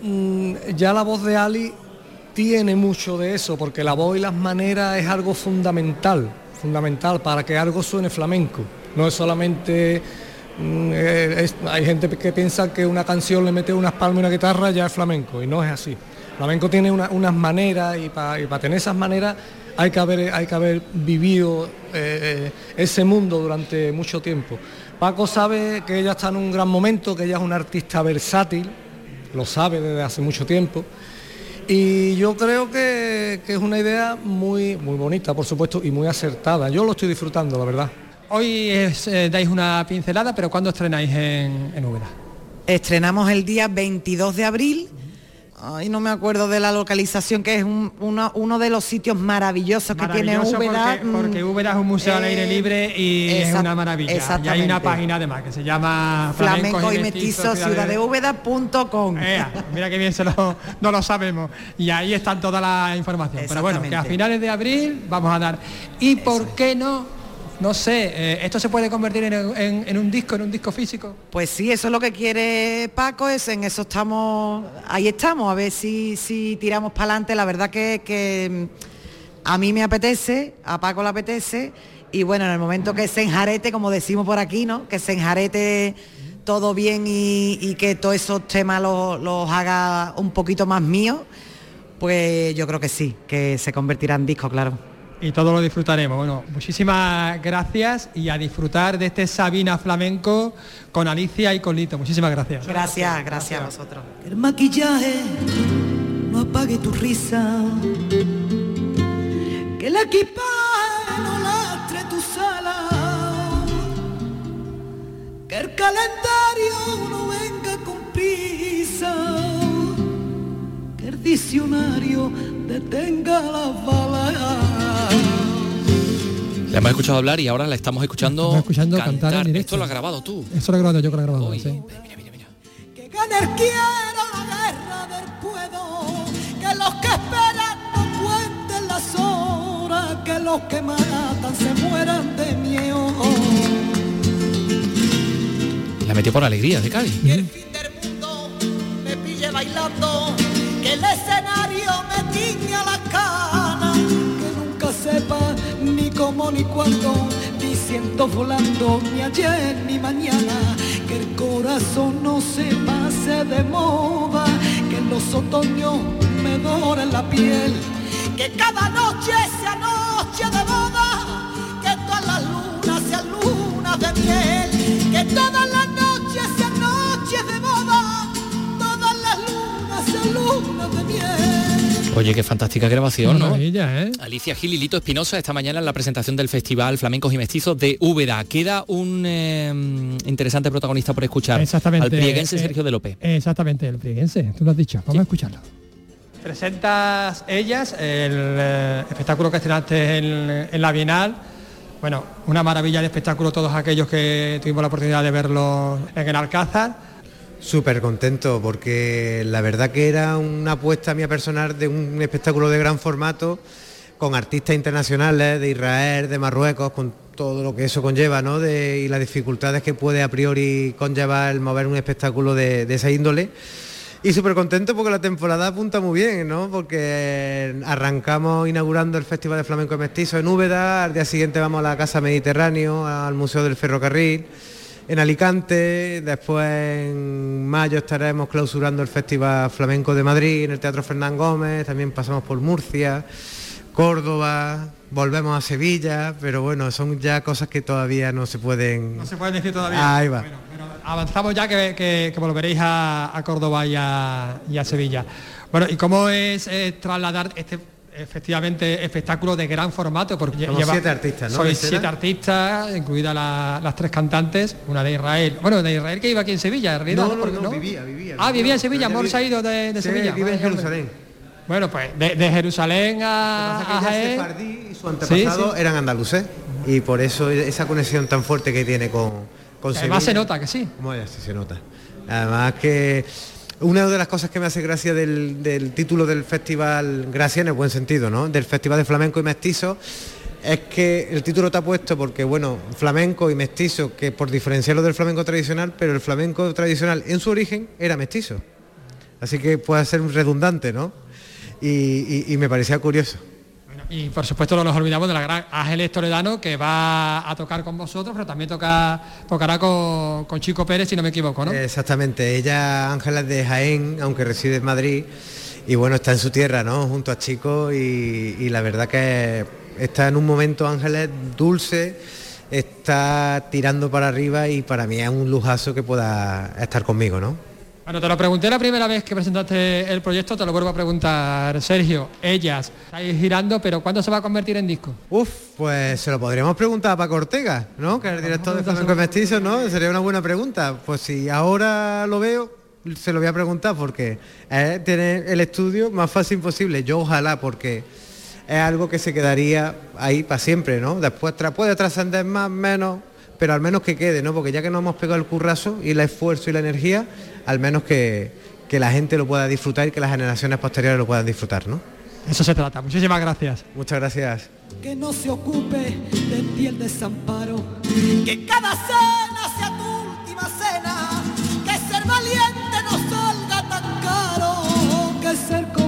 mm, ya la voz de Ali tiene mucho de eso, porque la voz y las maneras es algo fundamental, fundamental para que algo suene flamenco. No es solamente... mm, eh, hay gente que piensa que una canción le mete unas palmas y una guitarra ya es flamenco, y no es así. Flamenco tiene una- unas maneras y para tener esas maneras hay que haber, hay que haber vivido eh, eh, ese mundo durante mucho tiempo. Paco sabe que ella está en un gran momento, que ella es una artista versátil, lo sabe desde hace mucho tiempo. Y yo creo que, que es una idea muy, muy bonita, por supuesto, y muy acertada. Yo lo estoy disfrutando, la verdad. Hoy es, eh, dais una pincelada, pero ¿cuándo estrenáis en, en Úbeda? Estrenamos el día 22 de abril. Ay, no me acuerdo de la localización, que es un- uno, uno de los sitios maravillosos que tiene Úbeda. porque, porque Úbeda es un museo al aire eh, libre y es una maravilla. Y hay una página además que se llama Flamenco y mestizo ciudaddeúbeda.com. Ea, mira que bien se lo, no lo sabemos. Y ahí están toda la información. Pero bueno, que a finales de abril vamos a dar. ¿Y por qué no? No sé, eh, ¿esto se puede convertir en, un disco, en un disco físico? Pues sí, eso es lo que quiere Paco, es, en eso estamos, ahí estamos, a ver si, si tiramos para adelante. La verdad que, que, mm, a mí me apetece, a Paco le apetece, y bueno, en el momento que se enjarete, como decimos por aquí, ¿no? Que se enjarete todo bien y, que todos esos temas los, los haga un poquito más míos, pues yo creo que sí, que se convertirá en disco, claro. Y todo lo disfrutaremos. Bueno, muchísimas gracias y a disfrutar de este Sabina Flamenco con Alicia y con Lito. Muchísimas gracias. Gracias, gracias a vosotros. Que el maquillaje no apague tu risa. Que el equipaje no lastre tu sala. Que el calendario no venga con prisa. Que el diccionario detenga las balas. La hemos escuchado hablar y ahora la estamos escuchando, Estamos escuchando cantar en directo. Esto lo has grabado tú. Eso lo he grabado yo, que lo he grabado. sí. Que gane el quiero la guerra del puedo. Que los que esperan no cuenten las horas. Que los que matan se mueran de miedo. La metió por alegría de Cádiz. me pille bailando, que el escenario me tiñe a la ni cuándo, ni siento volando, ni ayer ni mañana, que el corazón no se pase de moda, que los otoños me dora la piel. Que cada noche sea noche de boda, que todas las lunas sean lunas de miel. Que todas Oye, qué fantástica grabación, ¿no? ¿eh? Alicia Gil y Lito Espinosa esta mañana en la presentación del Festival Flamencos y Mestizos de Úbeda. Queda un eh, interesante protagonista por escuchar. Exactamente. Al prieguense Eh, Sergio de López. Exactamente, el prieguense, tú lo has dicho. Vamos a escucharlo. Presentas ellas el eh, espectáculo que estrenaste en, en la Bienal. Bueno, una maravilla de espectáculo todos aquellos que tuvimos la oportunidad de verlo en el Alcázar. Súper contento porque la verdad que era una apuesta mía personal de un espectáculo de gran formato con artistas internacionales de Israel, de Marruecos, con todo lo que eso conlleva ¿no? y las dificultades que puede a priori conllevar el mover un espectáculo de, esa índole. Y súper contento porque la temporada apunta muy bien, ¿no? Porque arrancamos inaugurando el Festival de Flamenco Mestizo en Úbeda, al día siguiente vamos a la Casa Mediterráneo, al Museo del Ferrocarril, en Alicante, después en mayo estaremos clausurando el Festival Flamenco de Madrid, en el Teatro Fernán Gómez, también pasamos por Murcia, Córdoba, volvemos a Sevilla, pero bueno, son ya cosas que todavía no se pueden... No se puede decir todavía. Ahí va. Avanzamos ya que, que- que volveréis a, a Córdoba y a, y a Sevilla. Bueno, ¿y cómo es eh, trasladar este efectivamente espectáculo de gran formato? Porque Somos siete artistas, ¿no? Sois ¿De escena? siete artistas, incluidas la- las tres cantantes, una de Israel. Bueno, de Israel que iba aquí en Sevilla, en realidad. No, no, Porque no, vivía, vivía, Ah, vivía. en Sevilla, Amor se ha ido de, de Sí, Sevilla. vive en. Jerusalén. Bueno, pues de, de Jerusalén a, a Jaén. y su antepasado eran andaluces y por eso esa conexión tan fuerte que tiene con, con Además se Sevilla. nota que sí. Sí se nota. Además que una de las cosas que me hace gracia del, título del festival, gracia en el buen sentido, ¿no? Del Festival de Flamenco y Mestizo, es que el título está puesto porque, bueno, flamenco y mestizo, que por diferenciarlo del flamenco tradicional, pero el flamenco tradicional en su origen era mestizo. Así que puede ser redundante, ¿no? Y me parecía curioso. Y por supuesto no nos olvidamos de la gran Ángeles Toledano que va a tocar con vosotros, pero también toca, tocará con, con Chico Pérez, si no me equivoco, ¿no? Exactamente, ella Ángela de Jaén, aunque reside en Madrid, y bueno, está en su tierra, ¿no? Junto a Chico y, y la verdad que está en un momento Ángeles dulce, está tirando para arriba y para mí es un lujazo que pueda estar conmigo, ¿no? Bueno, te lo pregunté la primera vez que presentaste el proyecto, te lo vuelvo a preguntar, Sergio. Ellas, estáis girando, pero ¿cuándo se va a convertir en disco? Uf, pues se lo podríamos preguntar a Paco Ortega, ¿no? Que es el director de Flamenco Mestizo, ¿no? Sería una buena pregunta. Pues si ahora lo veo, se lo voy a preguntar porque es tener el estudio más fácil posible. Yo ojalá, porque es algo que se quedaría ahí para siempre, ¿no? Después tra- puede trascender más, menos, pero al menos que quede, ¿no? Porque ya que no hemos pegado el currazo y el esfuerzo y la energía, al menos que, que la gente lo pueda disfrutar y que las generaciones posteriores lo puedan disfrutar, ¿no? Eso se trata. Muchísimas gracias. Muchas gracias. que no se ocupe de ti el desamparo, que cada cena sea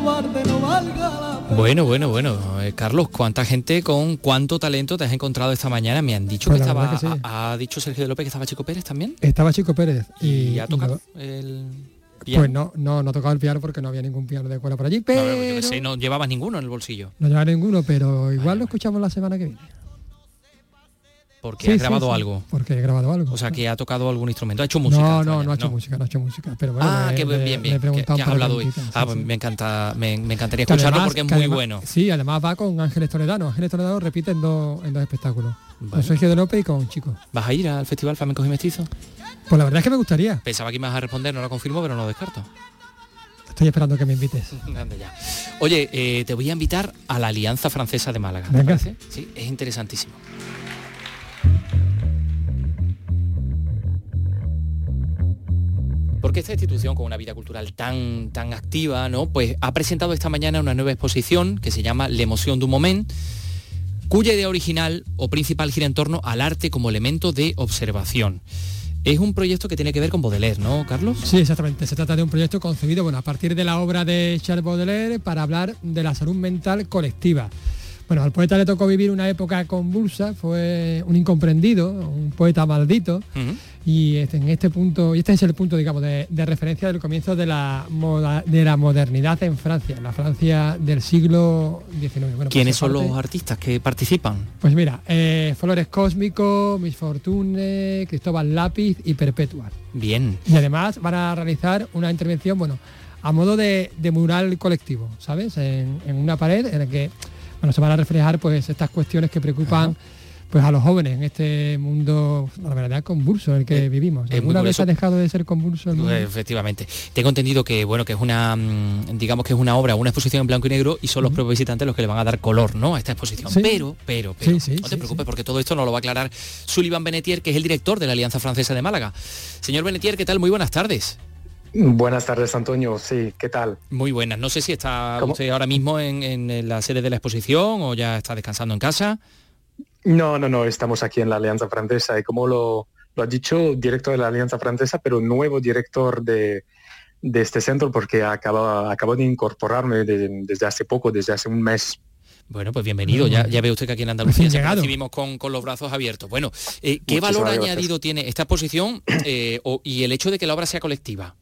cobarde no valga la pena. Bueno, bueno, bueno. Eh, Carlos, ¿cuánta gente con cuánto talento te has encontrado esta mañana? Me han dicho Pues que estaba... verdad que sí. ha, ha dicho Sergio de López que estaba Chico Pérez también. Estaba Chico Pérez y, ¿Y ha y tocado el piano? Pues no, no, no tocaba el piano porque no había ningún piano de cuerda por allí, No, pero no, yo sé, no llevabas ninguno en el bolsillo. no lleva ninguno, pero igual lo escuchamos la semana que viene. Porque Sí, ha grabado sí, algo. Porque he grabado algo. O sea, que ha tocado algún instrumento. Ha hecho música. no, no, no ha hecho música, no ha hecho música. Pero bueno, ah, qué bien, bien, bien. que, que has hablado hoy. Ah, pues me encanta, me, me encantaría Que escucharlo además- porque es muy además- bueno. Sí, además va con Ángeles Toledano. Ángeles Toledano repite en, dos en dos espectáculos. Con Sergio de López y con Chico. ¿Vas a ir al Festival Flamencos y Mestizos? Pues la verdad es que me gustaría. Pensaba que ibas a responder, no lo confirmo, pero no lo descarto. Estoy esperando que me invites. Ya. Oye, eh, te voy a invitar a la Alianza Francesa de Málaga. ¿te parece? Sí, es interesantísimo. Porque esta institución con una vida cultural tan, tan activa, ¿no? Pues ha presentado esta mañana una nueva exposición que se llama La emoción de un moment, cuya idea original o principal gira en torno al arte como elemento de observación. Es un proyecto que tiene que ver con Baudelaire, ¿no, Carlos? Sí, exactamente. Se trata de un proyecto concebido bueno, a partir de la obra de Charles Baudelaire para hablar de la salud mental colectiva. Bueno, al poeta le tocó vivir una época convulsa, fue un incomprendido, un poeta maldito, y este, en este punto, y este es el punto, digamos, de, referencia del comienzo de la, de la modernidad en Francia, la Francia del siglo XIX. Pues ¿Quiénes son los artistas que participan? Pues mira, eh, Flores Cósmico, Miss Fortune, Cristóbal Lápiz y Perpetua. Bien. Y además van a realizar una intervención, bueno, a modo de, mural colectivo, ¿sabes? En, una pared en la que bueno, se van a reflejar pues estas cuestiones que preocupan pues a los jóvenes en este mundo, la verdad, convulso en el que vivimos. ¿Alguna vez ha dejado de ser convulso el mundo? Pues, efectivamente. Tengo entendido que bueno que es una mm, digamos que es una obra, una exposición en blanco y negro y son los propios visitantes los que le van a dar color, ¿no? a esta exposición. Pero, pero, pero, no te preocupes porque todo esto no lo va a aclarar Sullivan Benetier, que es el director de la Alianza Francesa de Málaga. Señor Benetier, ¿qué tal? Muy buenas tardes. Buenas tardes, Antonio. Sí, ¿qué tal? Muy buenas. No sé si está usted ahora mismo en, la sede de la exposición o ya está descansando en casa. No, no, no. Estamos aquí en la Alianza Francesa y como lo, ha dicho, director de la Alianza Francesa, pero nuevo director de, este centro porque acabo, acabo de incorporarme desde hace poco, desde hace un mes. Bueno, pues bienvenido. Ya, ya ve usted que aquí en Andalucía se recibimos con, los brazos abiertos. Bueno, eh, ¿qué valor añadido tiene esta exposición eh, y el hecho de que la obra sea colectiva?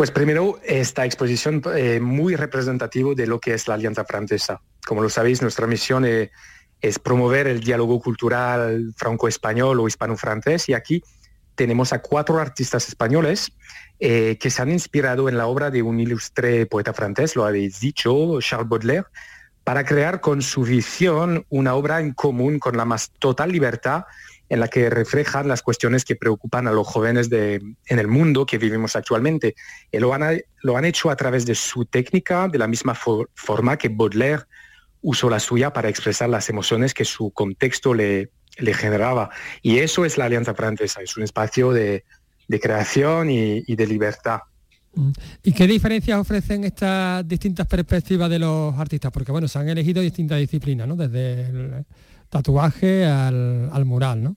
Pues primero, esta exposición eh, muy representativo de lo que es la Alianza Francesa. Como lo sabéis, nuestra misión eh, es promover el diálogo cultural franco-español o hispano-francés y aquí tenemos a cuatro artistas españoles eh, que se han inspirado en la obra de un ilustre poeta francés, lo habéis dicho, Charles Baudelaire, para crear con su visión una obra en común con la más total libertad en la que reflejan las cuestiones que preocupan a los jóvenes de, en el mundo que vivimos actualmente. Lo, han, lo han hecho a través de su técnica, de la misma forma que Baudelaire usó la suya para expresar las emociones que su contexto le, le generaba. Y eso es la Alianza Francesa, es un espacio de, de creación y, y de libertad. Mm. ¿Y qué diferencias ofrecen estas distintas perspectivas de los artistas? Porque bueno, se han elegido distintas disciplinas, ¿no? Desde el tatuaje al, mural, ¿no?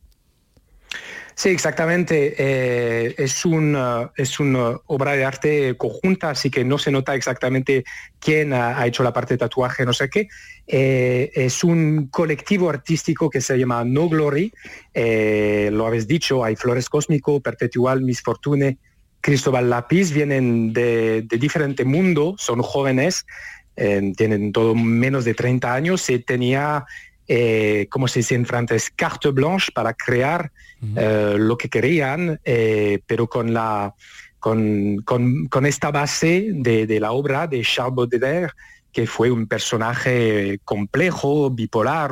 Sí, exactamente. Eh, es, una, es una obra de arte conjunta, así que no se nota exactamente quién ha, hecho la parte de tatuaje, no sé qué. Eh, es un colectivo artístico que se llama No Glory. Eh, lo habéis dicho, hay Flores Cósmico, Perpetual, Miss Fortune, Cristóbal Lápiz, vienen de, de diferente mundo, son jóvenes, tienen todo menos de 30 años. y tenía eh, como se dice en francés, carte blanche para crear eh, lo que querían, eh, pero con, la, con, con, esta base de, de, la obra de Charles Baudelaire, que fue un personaje complejo, bipolar,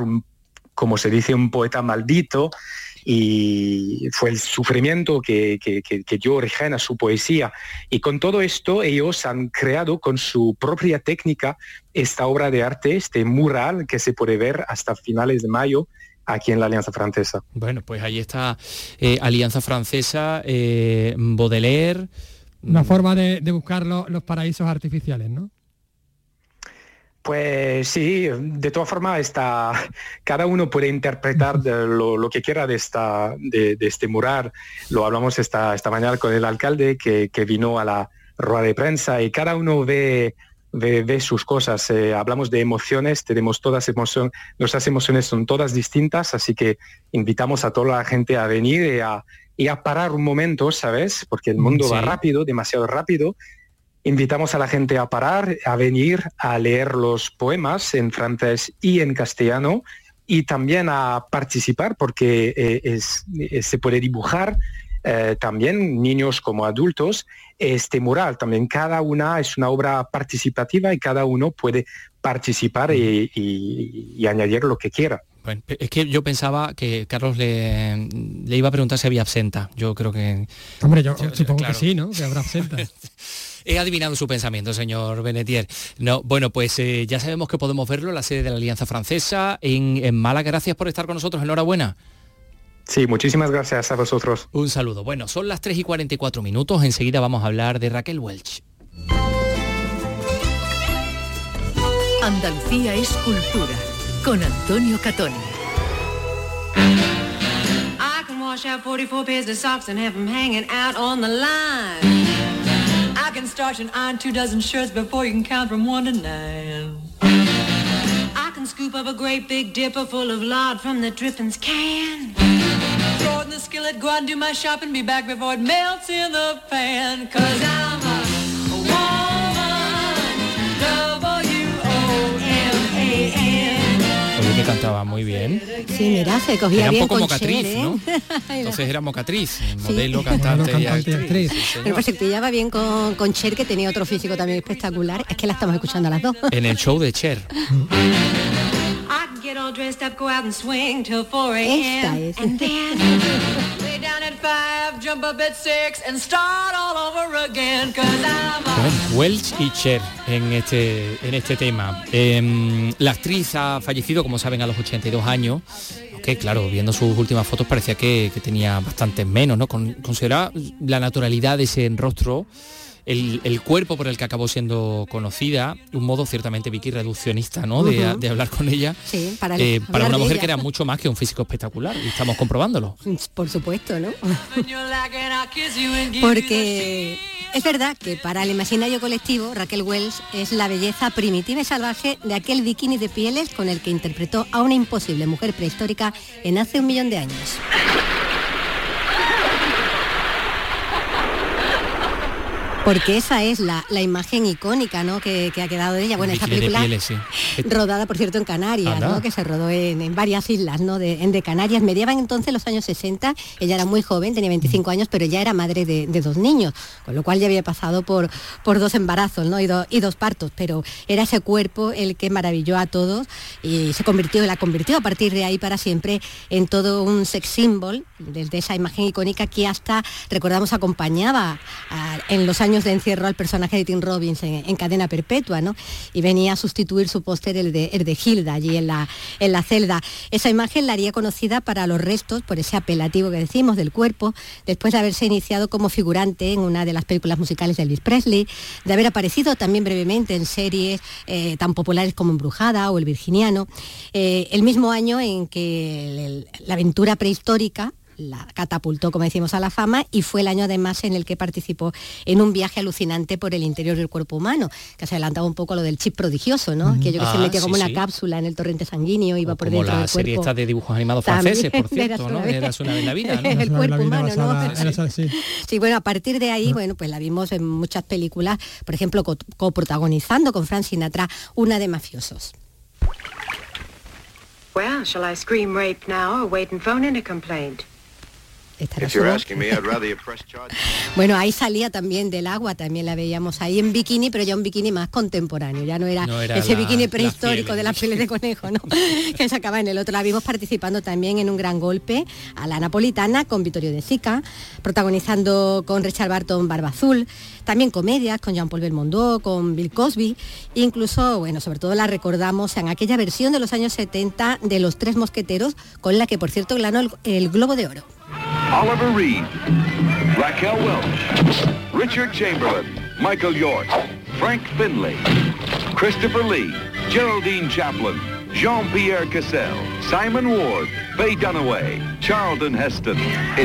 como se dice, un poeta maldito, y fue el sufrimiento que, dio origen a su poesía. Y con todo esto ellos han creado con su propia técnica esta obra de arte, este mural que se puede ver hasta finales de mayo aquí en la Alianza Francesa. Bueno, pues ahí está eh, Alianza Francesa, eh, Baudelaire. Una forma de, buscar los paraísos artificiales, ¿no? Pues sí, de todas formas está, cada uno puede interpretar lo, que quiera de, esta, de, este mural. Lo hablamos esta, esta mañana con el alcalde que, vino a la rueda de prensa y cada uno ve, ve, sus cosas. Eh, hablamos de emociones, tenemos todas emociones, nuestras emociones son todas distintas, así que invitamos a toda la gente a venir y a, y a parar un momento, ¿sabes? Porque el mundo va rápido, demasiado rápido, Invitamos a la gente a parar, a venir a leer los poemas en francés y en castellano y también a participar porque eh, eh, se puede dibujar eh, también niños como adultos este mural. También cada una es una obra participativa y cada uno puede participar y, añadir lo que quiera. es que yo pensaba que Carlos le, le, iba a preguntar si había absenta. Yo creo que... Hombre, yo, supongo que sí, ¿no? Que habrá absenta. He adivinado su pensamiento, señor Benetier. No, bueno, pues eh, ya sabemos que podemos verlo en la sede de la Alianza Francesa en, en Málaga. Gracias por estar con nosotros. Enhorabuena. Sí, muchísimas gracias a vosotros. Un saludo. Bueno, son las 3 y 44 minutos. Enseguida vamos a hablar de Raquel Welch. Andalucía es cultura con Antonio Catoni. I can wash out 44 pairs of socks and have them hanging out on the line. I can starch and iron two dozen shirts before you can count from one to nine. I can scoop up a great big dipper full of lard from the drippings can. Throw it in the skillet, go out and do my shopping, be back before it melts in the pan. Cause I'm a que cantaba muy bien. Sí, mira, se cogía Era un bien poco con mocatriz, Cher, ¿eh? ¿no? Entonces era mocatriz, modelo, cantante y actriz. sí. Bueno, pues se pillaba bien con, con Cher, que tenía otro físico también espectacular. Es que la estamos escuchando a las dos. En el show de Cher. Esta a.m. es. And then lay down at 5, jump up at 6 and start all over again. Cause I'm a Bueno, Welch y Cher en este, en este tema. Eh, la actriz ha fallecido, como saben, a los 82 años. Que claro, viendo sus últimas fotos parecía que, que tenía bastantes menos, ¿no? Con, consideraba la naturalidad de ese rostro, el, el cuerpo por el que acabó siendo conocida, un modo ciertamente Vicky reduccionista, ¿no? De, de hablar con ella. Sí, para, Eh, para una mujer ella. que era mucho más que un físico espectacular, y estamos comprobándolo. Por supuesto, ¿no? Porque es verdad que para el imaginario colectivo, Raquel Wells es la belleza primitiva y salvaje de aquel bikini de pieles con el que interpretó a una imposible mujer prehistórica en hace un millón de años. Porque esa es la, la imagen icónica ¿no? que, que ha quedado de ella. Bueno, de película pieles, sí. rodada, por cierto, en Canarias, que se rodó en, en varias islas ¿no? de, en- de Canarias. Mediaban entonces los años 60, ella era muy joven, tenía 25 años, pero ya era madre de, de dos niños, con lo cual ya había pasado por, por dos embarazos ¿no? y, do- y dos partos, pero era ese cuerpo el que maravilló a todos y se convirtió, la convirtió a partir de ahí para siempre en todo un sex symbol, desde esa imagen icónica que hasta, recordamos, acompañaba a- en los años de encierro al personaje de Tim Robbins en, en cadena perpetua, ¿no? Y venía a sustituir su póster, el de, Hilda, allí en la, en la celda. Esa imagen la haría conocida para los restos, por ese apelativo que decimos del cuerpo, después de haberse iniciado como figurante en una de las películas musicales de Elvis Presley, de haber aparecido también brevemente en series eh, tan populares como Embrujada o El Virginiano, Eh, el mismo año en que la aventura prehistórica la catapultó, como decimos, a la fama y fue el año además en el que participó en un viaje alucinante por el interior del cuerpo humano, que se adelantaba un poco lo del chip prodigioso, ¿no? Aquello que se Ah, metía sí, como una sí. cápsula en el torrente sanguíneo, iba por Como dentro la del serie cuerpo. esta de dibujos animados También, franceses, por cierto, ¿no? Eras una vez la vida, ¿no? el cuerpo humano, ¿no? sí. Sí, bueno, a partir de ahí, bueno, pues la vimos en muchas películas, por ejemplo, co- coprotagonizando con Frank Sinatra una de mafiosos. Well, shall I scream rape now or wait and phone in a complaint? Estará If you're su voz. asking me, I'd rather you press charges. Bueno, ahí salía también del agua, también la veíamos ahí en bikini, pero ya un bikini más contemporáneo, ya no era, No era ese la- bikini prehistórico de las pieles de conejo, ¿no? que sacaba en el otro. La vimos participando también en un gran golpe a la napolitana con Vittorio De Sica, protagonizando con Richard Barton Barba Azul, también comedias con Jean-Paul Belmondo, con Bill Cosby, incluso, bueno, sobre todo la recordamos en aquella versión de los años 70 de Los Tres Mosqueteros, con la que, por cierto, ganó el- el Globo de Oro. Oliver Reed, Raquel Welch, Richard Chamberlain, Michael York, Frank Finlay, Christopher Lee, Geraldine Chaplin, Jean-Pierre Cassell, Simon Ward, Faye Dunaway, Charlton Heston.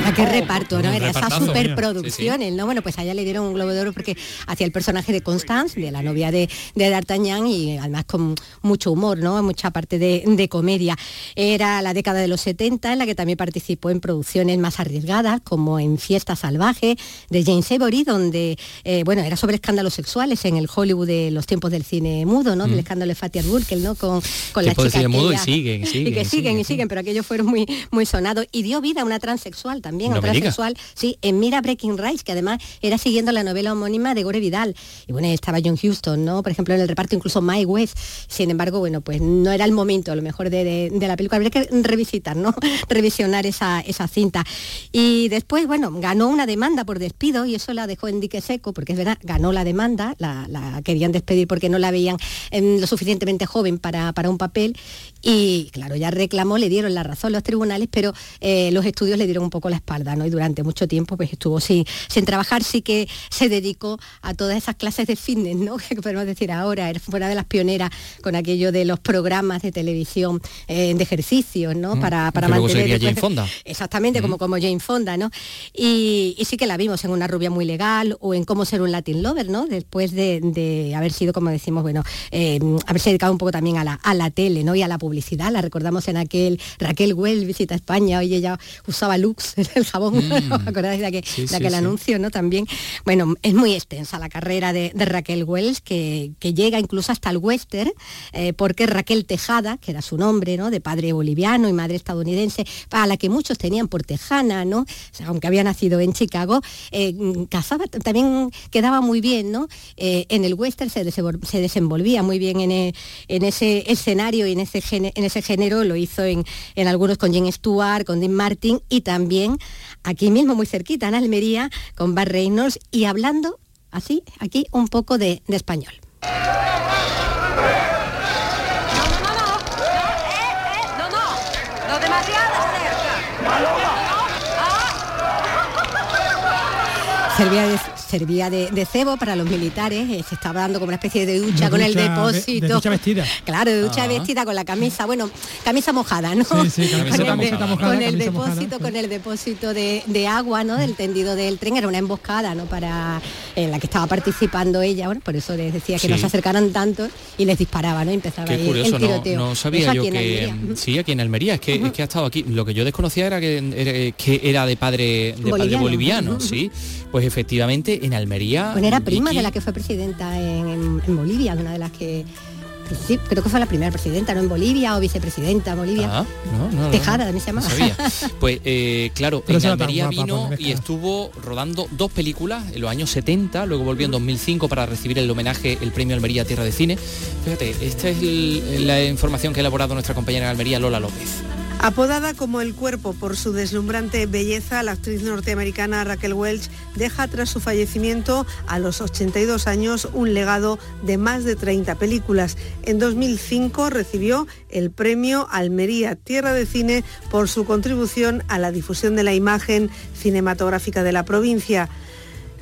Ah, qué reparto, ¿no? Era esa repartazo. superproducciones, ¿no? Bueno, pues allá le dieron un Globo de Oro porque hacía el personaje de Constance, de la novia de, de D'Artagnan, y además con mucho humor, ¿no? Mucha parte de, de comedia. Era la década de los 70 en la que también participó en producciones más arriesgadas, como en Fiesta Salvaje, de James Avery, donde, eh, bueno, era sobre escándalos sexuales en el Hollywood de los tiempos del cine mudo, ¿no? Del Mm. escándalo de Fatih Burkel, ¿no? Con, con la chica mudo y siguen, y que siguen siguen, y siguen, pero aquellos fueron muy, muy sonados. Y dio vida a una transexual también, No a diga. transexual, sí, en Mira Breaking Rights, que además era siguiendo la novela homónima de Gore Vidal. Y bueno, estaba John Huston, ¿no? Por ejemplo, en el reparto incluso Mike West. Sin embargo, bueno, pues no era el momento, a lo mejor, de, de- de la película. Habría que revisitar, ¿no? Revisionar esa, esa cinta. Y después, bueno, ganó una demanda por despido y eso la dejó en dique seco, porque es verdad, ganó la demanda, la, la querían despedir porque no la veían em, lo suficientemente joven para, para un papel. Y claro, ya reclamó, le dieron la razón los tribunales, pero eh, los estudios le dieron un poco la espalda, ¿no? Y durante mucho tiempo pues estuvo sin, sin trabajar, sí que se dedicó a todas esas clases de fitness, ¿no? Que podemos decir ahora, era fuera de las pioneras con aquello de los programas de televisión eh, de ejercicios, ¿no? Mm, para, para mantener. Jane Fonda. Exactamente, como, como Jane Fonda, ¿no? Y, y sí que la vimos en Una rubia muy legal o en Cómo ser un Latin Lover, ¿no? Después de, de haber sido, como decimos, bueno, eh, haberse dedicado un poco también a la, a la tele, ¿no? Y a la publicidad. La recordamos en aquel Raquel Well visita España, hoy ella usaba Lux, el jabón, Mm. ¿os acordáis de aquel, Sí, de sí, sí. anuncio, ¿no? También, bueno, es muy extensa la carrera de, de Raquel Wells, que, que llega incluso hasta el western, eh, porque Raquel Tejada, que era su nombre, ¿no? De padre boliviano y madre estadounidense, a la que muchos tenían por tejana, ¿no? O sea, aunque había nacido en Chicago, eh, cazaba, también quedaba muy bien, ¿no? Eh, en el western se, desenvolvía muy bien en, e- en ese escenario y en ese, gene- en ese género, lo hizo en, en algunos con Jane Stewart, con Dean Martin y también aquí mismo muy cerquita en Almería con Bar Reynolds y hablando así, aquí un poco de español. No, no, no demasiado cerca. Servía de, servía de, de cebo para los militares, eh, se estaba dando como una especie de ducha De con el ducha- depósito. de ducha vestida. Claro, de ducha Ah. vestida con la camisa, bueno, camisa mojada, ¿no? Sí, sí, camiseta con el, de- mojada. mojada, con el camisa mojada. depósito, con el depósito de, de agua, ¿no? Del tendido del tren, era una emboscada, ¿no? Para en la que estaba participando ella, bueno, por eso les decía que no Sí. se acercaran tanto y les disparaba, ¿no? Y empezaba Qué ahí curioso, el no, tiroteo. no sabía yo en que Almería. sí aquí en Almería es que, es que ha estado aquí. Lo que yo desconocía era que era, que era de padre de padre Boliviano. boliviano, Ujú. sí. Pues efectivamente en Almería. Bueno, era prima Vicky- de la que fue presidenta en, en- en Bolivia, de una de las que... Sí, creo que fue la primera presidenta, ¿no? En Bolivia o vicepresidenta en Bolivia. Ah, no, no, no, Tejada, no, también se llamaba. sabía. Pues eh, claro, Pero en Almería vino y estuvo rodando dos películas en los años 70, luego volvió en 2005 para recibir el homenaje, el premio Almería Tierra de Cine. Fíjate, esta es el- la información que ha elaborado nuestra compañera en Almería, Lola López. Apodada como el cuerpo por su deslumbrante belleza, la actriz norteamericana Raquel Welch deja tras su fallecimiento a los 82 años un legado de más de 30 películas. En 2005 recibió el premio Almería Tierra de Cine por su contribución a la difusión de la imagen cinematográfica de la provincia.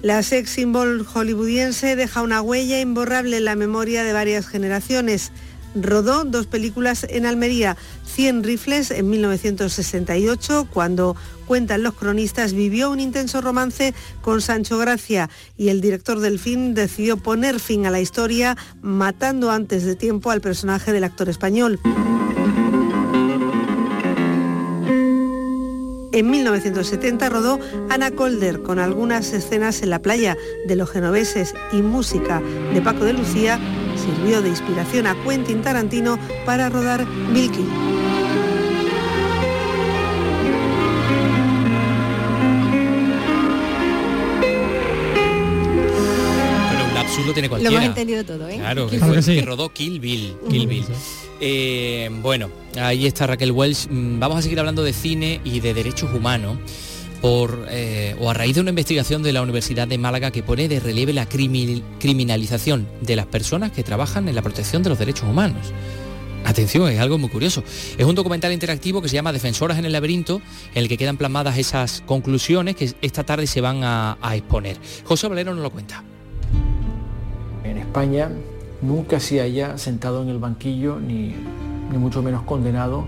La sex symbol hollywoodiense deja una huella imborrable en la memoria de varias generaciones. Rodó dos películas en Almería, 100 rifles en 1968, cuando cuentan los cronistas vivió un intenso romance con Sancho Gracia y el director del film decidió poner fin a la historia matando antes de tiempo al personaje del actor español. En 1970 rodó Ana Colder con algunas escenas en la playa de los genoveses y música de Paco de Lucía sirvió de inspiración a Quentin Tarantino para rodar Milky. Lo tiene Lo cualquiera. hemos entendido todo, ¿eh? Claro, que, Claro fue- que sí. que rodó Kill Bill. Kill Bill. Eh, bueno, ahí está Raquel Welch. Mm, Vamos a seguir hablando de cine y de derechos humanos. Por, eh, o a raíz de una investigación de la Universidad de Málaga que pone de relieve la crimi- criminalización de las personas que trabajan en la protección de los derechos humanos. Atención, es algo muy curioso. Es un documental interactivo que se llama Defensoras en el laberinto, en el que quedan plasmadas esas conclusiones que esta tarde se van a, a exponer. José Valero nos lo cuenta. En España nunca se haya sentado en el banquillo ni, ni mucho menos condenado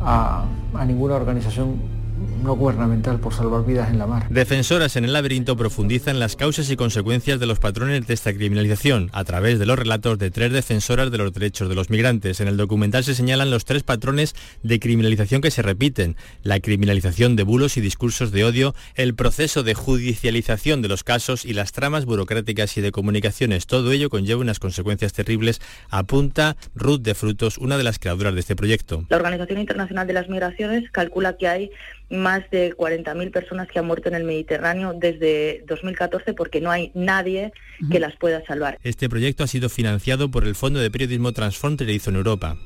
a, a ninguna organización no gubernamental por salvar vidas en la mar. Defensoras en el laberinto profundizan las causas y consecuencias de los patrones de esta criminalización a través de los relatos de tres defensoras de los derechos de los migrantes. En el documental se señalan los tres patrones de criminalización que se repiten. La criminalización de bulos y discursos de odio, el proceso de judicialización de los casos y las tramas burocráticas y de comunicaciones. Todo ello conlleva unas consecuencias terribles, apunta Ruth de Frutos, una de las creadoras de este proyecto. La Organización Internacional de las Migraciones calcula que hay más de 40.000 personas que han muerto en el Mediterráneo desde 2014 porque no hay nadie que las pueda salvar. Este proyecto ha sido financiado por el Fondo de Periodismo Transfronterizo en Europa.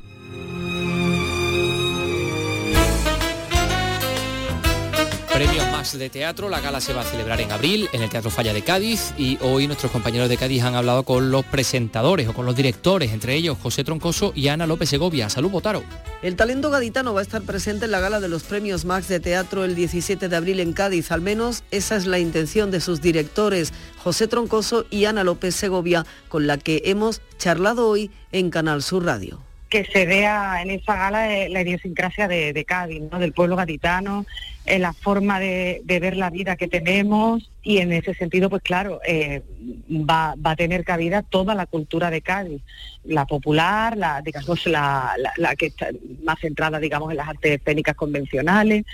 Premios más de teatro, la gala se va a celebrar en abril en el Teatro Falla de Cádiz y hoy nuestros compañeros de Cádiz han hablado con los presentadores o con los directores, entre ellos José Troncoso y Ana López Segovia. Salud, Botaro. El talento gaditano va a estar presente en la gala de los Premios Max de Teatro el 17 de abril en Cádiz, al menos esa es la intención de sus directores, José Troncoso y Ana López Segovia, con la que hemos charlado hoy en Canal Sur Radio que se vea en esa gala eh, la idiosincrasia de, Cádiz, ¿no? del pueblo gaditano, en eh, la forma de, ver la vida que tenemos y en ese sentido, pues claro, eh, va, a tener cabida toda la cultura de Cádiz, la popular, la, digamos, la, la, que está más centrada, digamos, en las artes escénicas convencionales,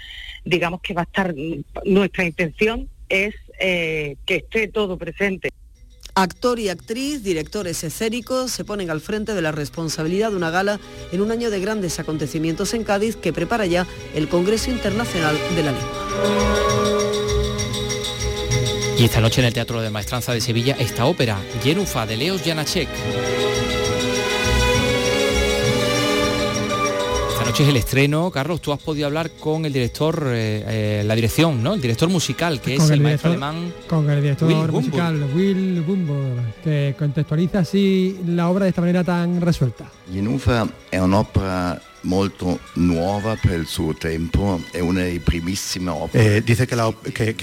digamos que va a estar, nuestra intención es que esté todo presente. Actor y actriz, directores escénicos se ponen al frente de la responsabilidad de una gala en un año de grandes acontecimientos en Cádiz que prepara ya el Congreso Internacional de la Lengua. Y esta noche en el Teatro de Maestranza de Sevilla esta ópera, Yenufa de Leos Janacek. Es el estreno. Carlos, tú has podido hablar con el director, eh, eh, la dirección, ¿no? El director musical, que es el, maestro alemán. Con el director musical Will Bumbo, que contextualiza así la obra de esta manera tan resuelta. Es una ópera molto nuova per il suo tempo, una delle primissime opere. Eh, dice que, la, que,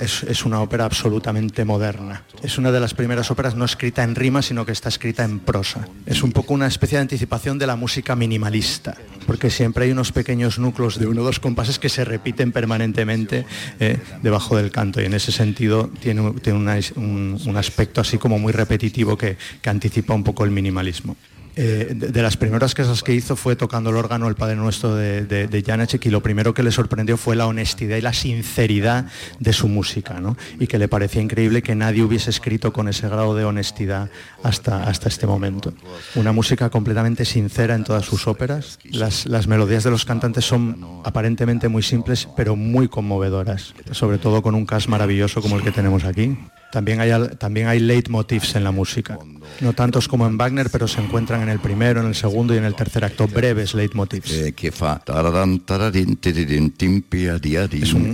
es, es, una ópera absolutamente moderna. Es una de las primeras óperas no escrita en rima, sino que está escrita en prosa. Es un poco una especie de anticipación de la música minimalista, porque siempre hay unos pequeños núcleos de uno o dos compases que se repiten permanentemente eh, debajo del canto y en ese sentido tiene, tiene un, un, aspecto así como muy repetitivo que, que anticipa un poco el minimalismo. Eh, de, las primeras cosas que hizo fue tocando el órgano el Padre Nuestro de, de, y lo primero que le sorprendió fue la honestidad y la sinceridad de su música, ¿no? Y que le parecía increíble que nadie hubiese escrito con ese grado de honestidad hasta, hasta este momento. Una música completamente sincera en todas sus óperas. Las, las melodías de los cantantes son aparentemente muy simples, pero muy conmovedoras, sobre todo con un cast maravilloso como el que tenemos aquí. También hay, también hay leitmotivs en la música. No tantos como en Wagner, pero se encuentran en el primero, en el segundo y en el tercer acto breves leitmotivs. Eh,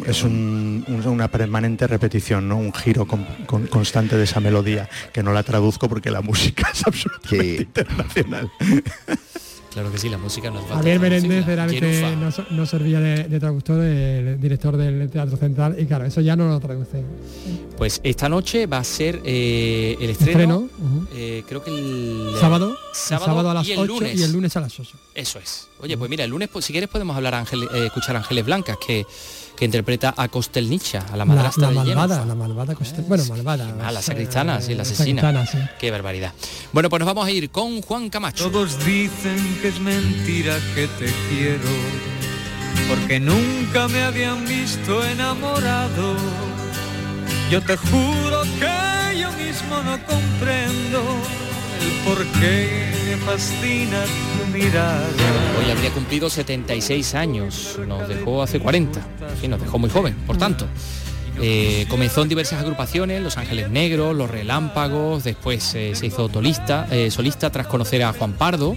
es, una permanente repetición, ¿no? un giro constante de esa melodía, que no la traduzco porque la música es absolutamente internacional. Claro que sí, la música nos va Javier Menéndez era el que no, servía de, traductor, el director del Teatro Central, y claro, eso ya no lo traduce. Pues esta noche va a ser eh, el estreno, eh, creo que el sábado, sábado, a las 8 y el lunes a las 8. Eso es. Oye, pues mira, el lunes, pues, si quieres podemos hablar Ángel, eh, escuchar Ángeles Blancas, que que interpreta a Costelnicha, a la madrastra la, la malvada, la malvada Costel, bueno, malvada. Ah, la sacristana, sí, la asesina. Qué barbaridad. Bueno, pues nos vamos a ir con Juan Camacho. Todos dicen que es mentira que te quiero, porque nunca me habían visto enamorado. Yo te juro que yo mismo no comprendo por qué me fascina tu mirada. Hoy habría cumplido 76 años, nos dejó hace 40, y nos dejó muy joven, por tanto. Eh, comenzó en diversas agrupaciones, Los Ángeles Negros, Los Relámpagos, después eh, se hizo solista, eh, solista tras conocer a Juan Pardo,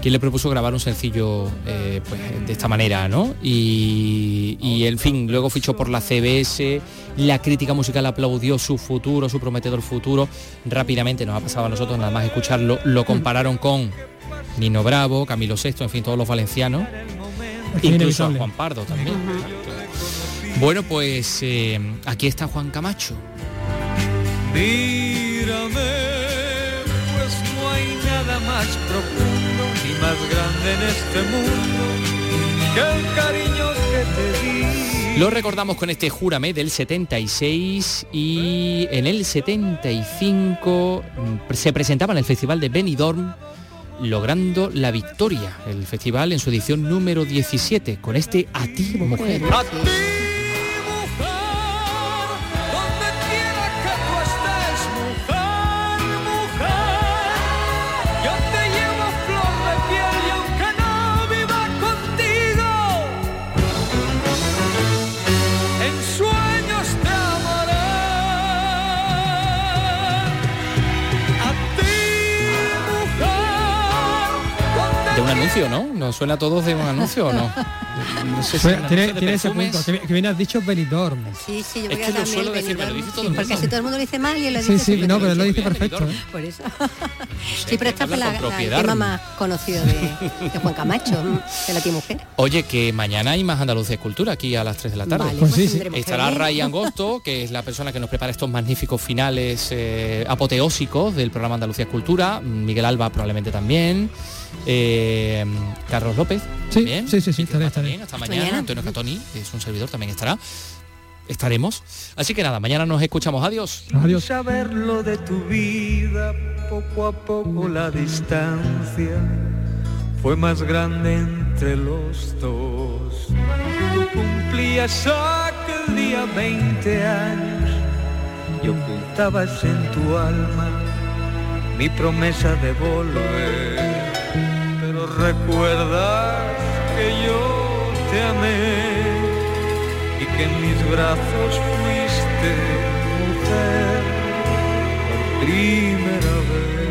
quien le propuso grabar un sencillo pues, de esta manera, ¿no? Y, y, en fin, luego fichó por la CBS, la crítica musical aplaudió su futuro, su prometedor futuro. Rápidamente nos ha pasado a nosotros nada más escucharlo, lo compararon con Nino Bravo, Camilo VI, en fin, todos los valencianos. Incluso a Juan Pardo también. Bueno, pues eh, aquí está Juan Camacho. Mírame, pues no hay nada más profundo ni más grande en este mundo que el cariño que te di lo recordamos con este Júrame del 76 y en el 75 mm, se presentaba en el Festival de Benidorm logrando la victoria, el festival en su edición número 17 con este A ti mujer. Anuncio, ¿no? ¿Nos suena a todos de un anuncio o no? No sé si Suena- un tiene, tiene ese punto, que, que bien has dicho Benidorm. Sí, sí, yo Es creo que lo también suelo el decir, me lo Benidorm, dice todo sí, el Porque mundo. si todo el mundo lo dice mal y él lo Sí, dice sí, súper no, bien. pero lo dice perfecto. ¿eh? Por eso. sí, pero esta fue la, hablas con la- el propiedad. tema más conocido de, de Juan Camacho, de la tía mujer. Oye, que mañana hay más Andalucía Cultura aquí a las 3 de la tarde. Vale, Pues pues sí, sí. tendremos que Estará venir. Ray Angosto, que es la persona que nos prepara estos magníficos finales eh, apoteósicos del programa Andalucía Cultura. Miguel Alba probablemente también. eh, Carlos López. Sí, también. sí, sí, sí, estaré, estaré. También, hasta mañana. Mañana. Antonio Catoni, que es un servidor, también estará. Estaremos. Así que nada, mañana nos escuchamos. Adiós. Adiós. saberlo de tu vida, poco a poco la distancia fue más grande entre los dos. Tú cumplías aquel día 20 años y ocultabas en tu alma mi promesa de volver. Recuerdas que yo te amé y que en mis brazos fuiste mujer por triste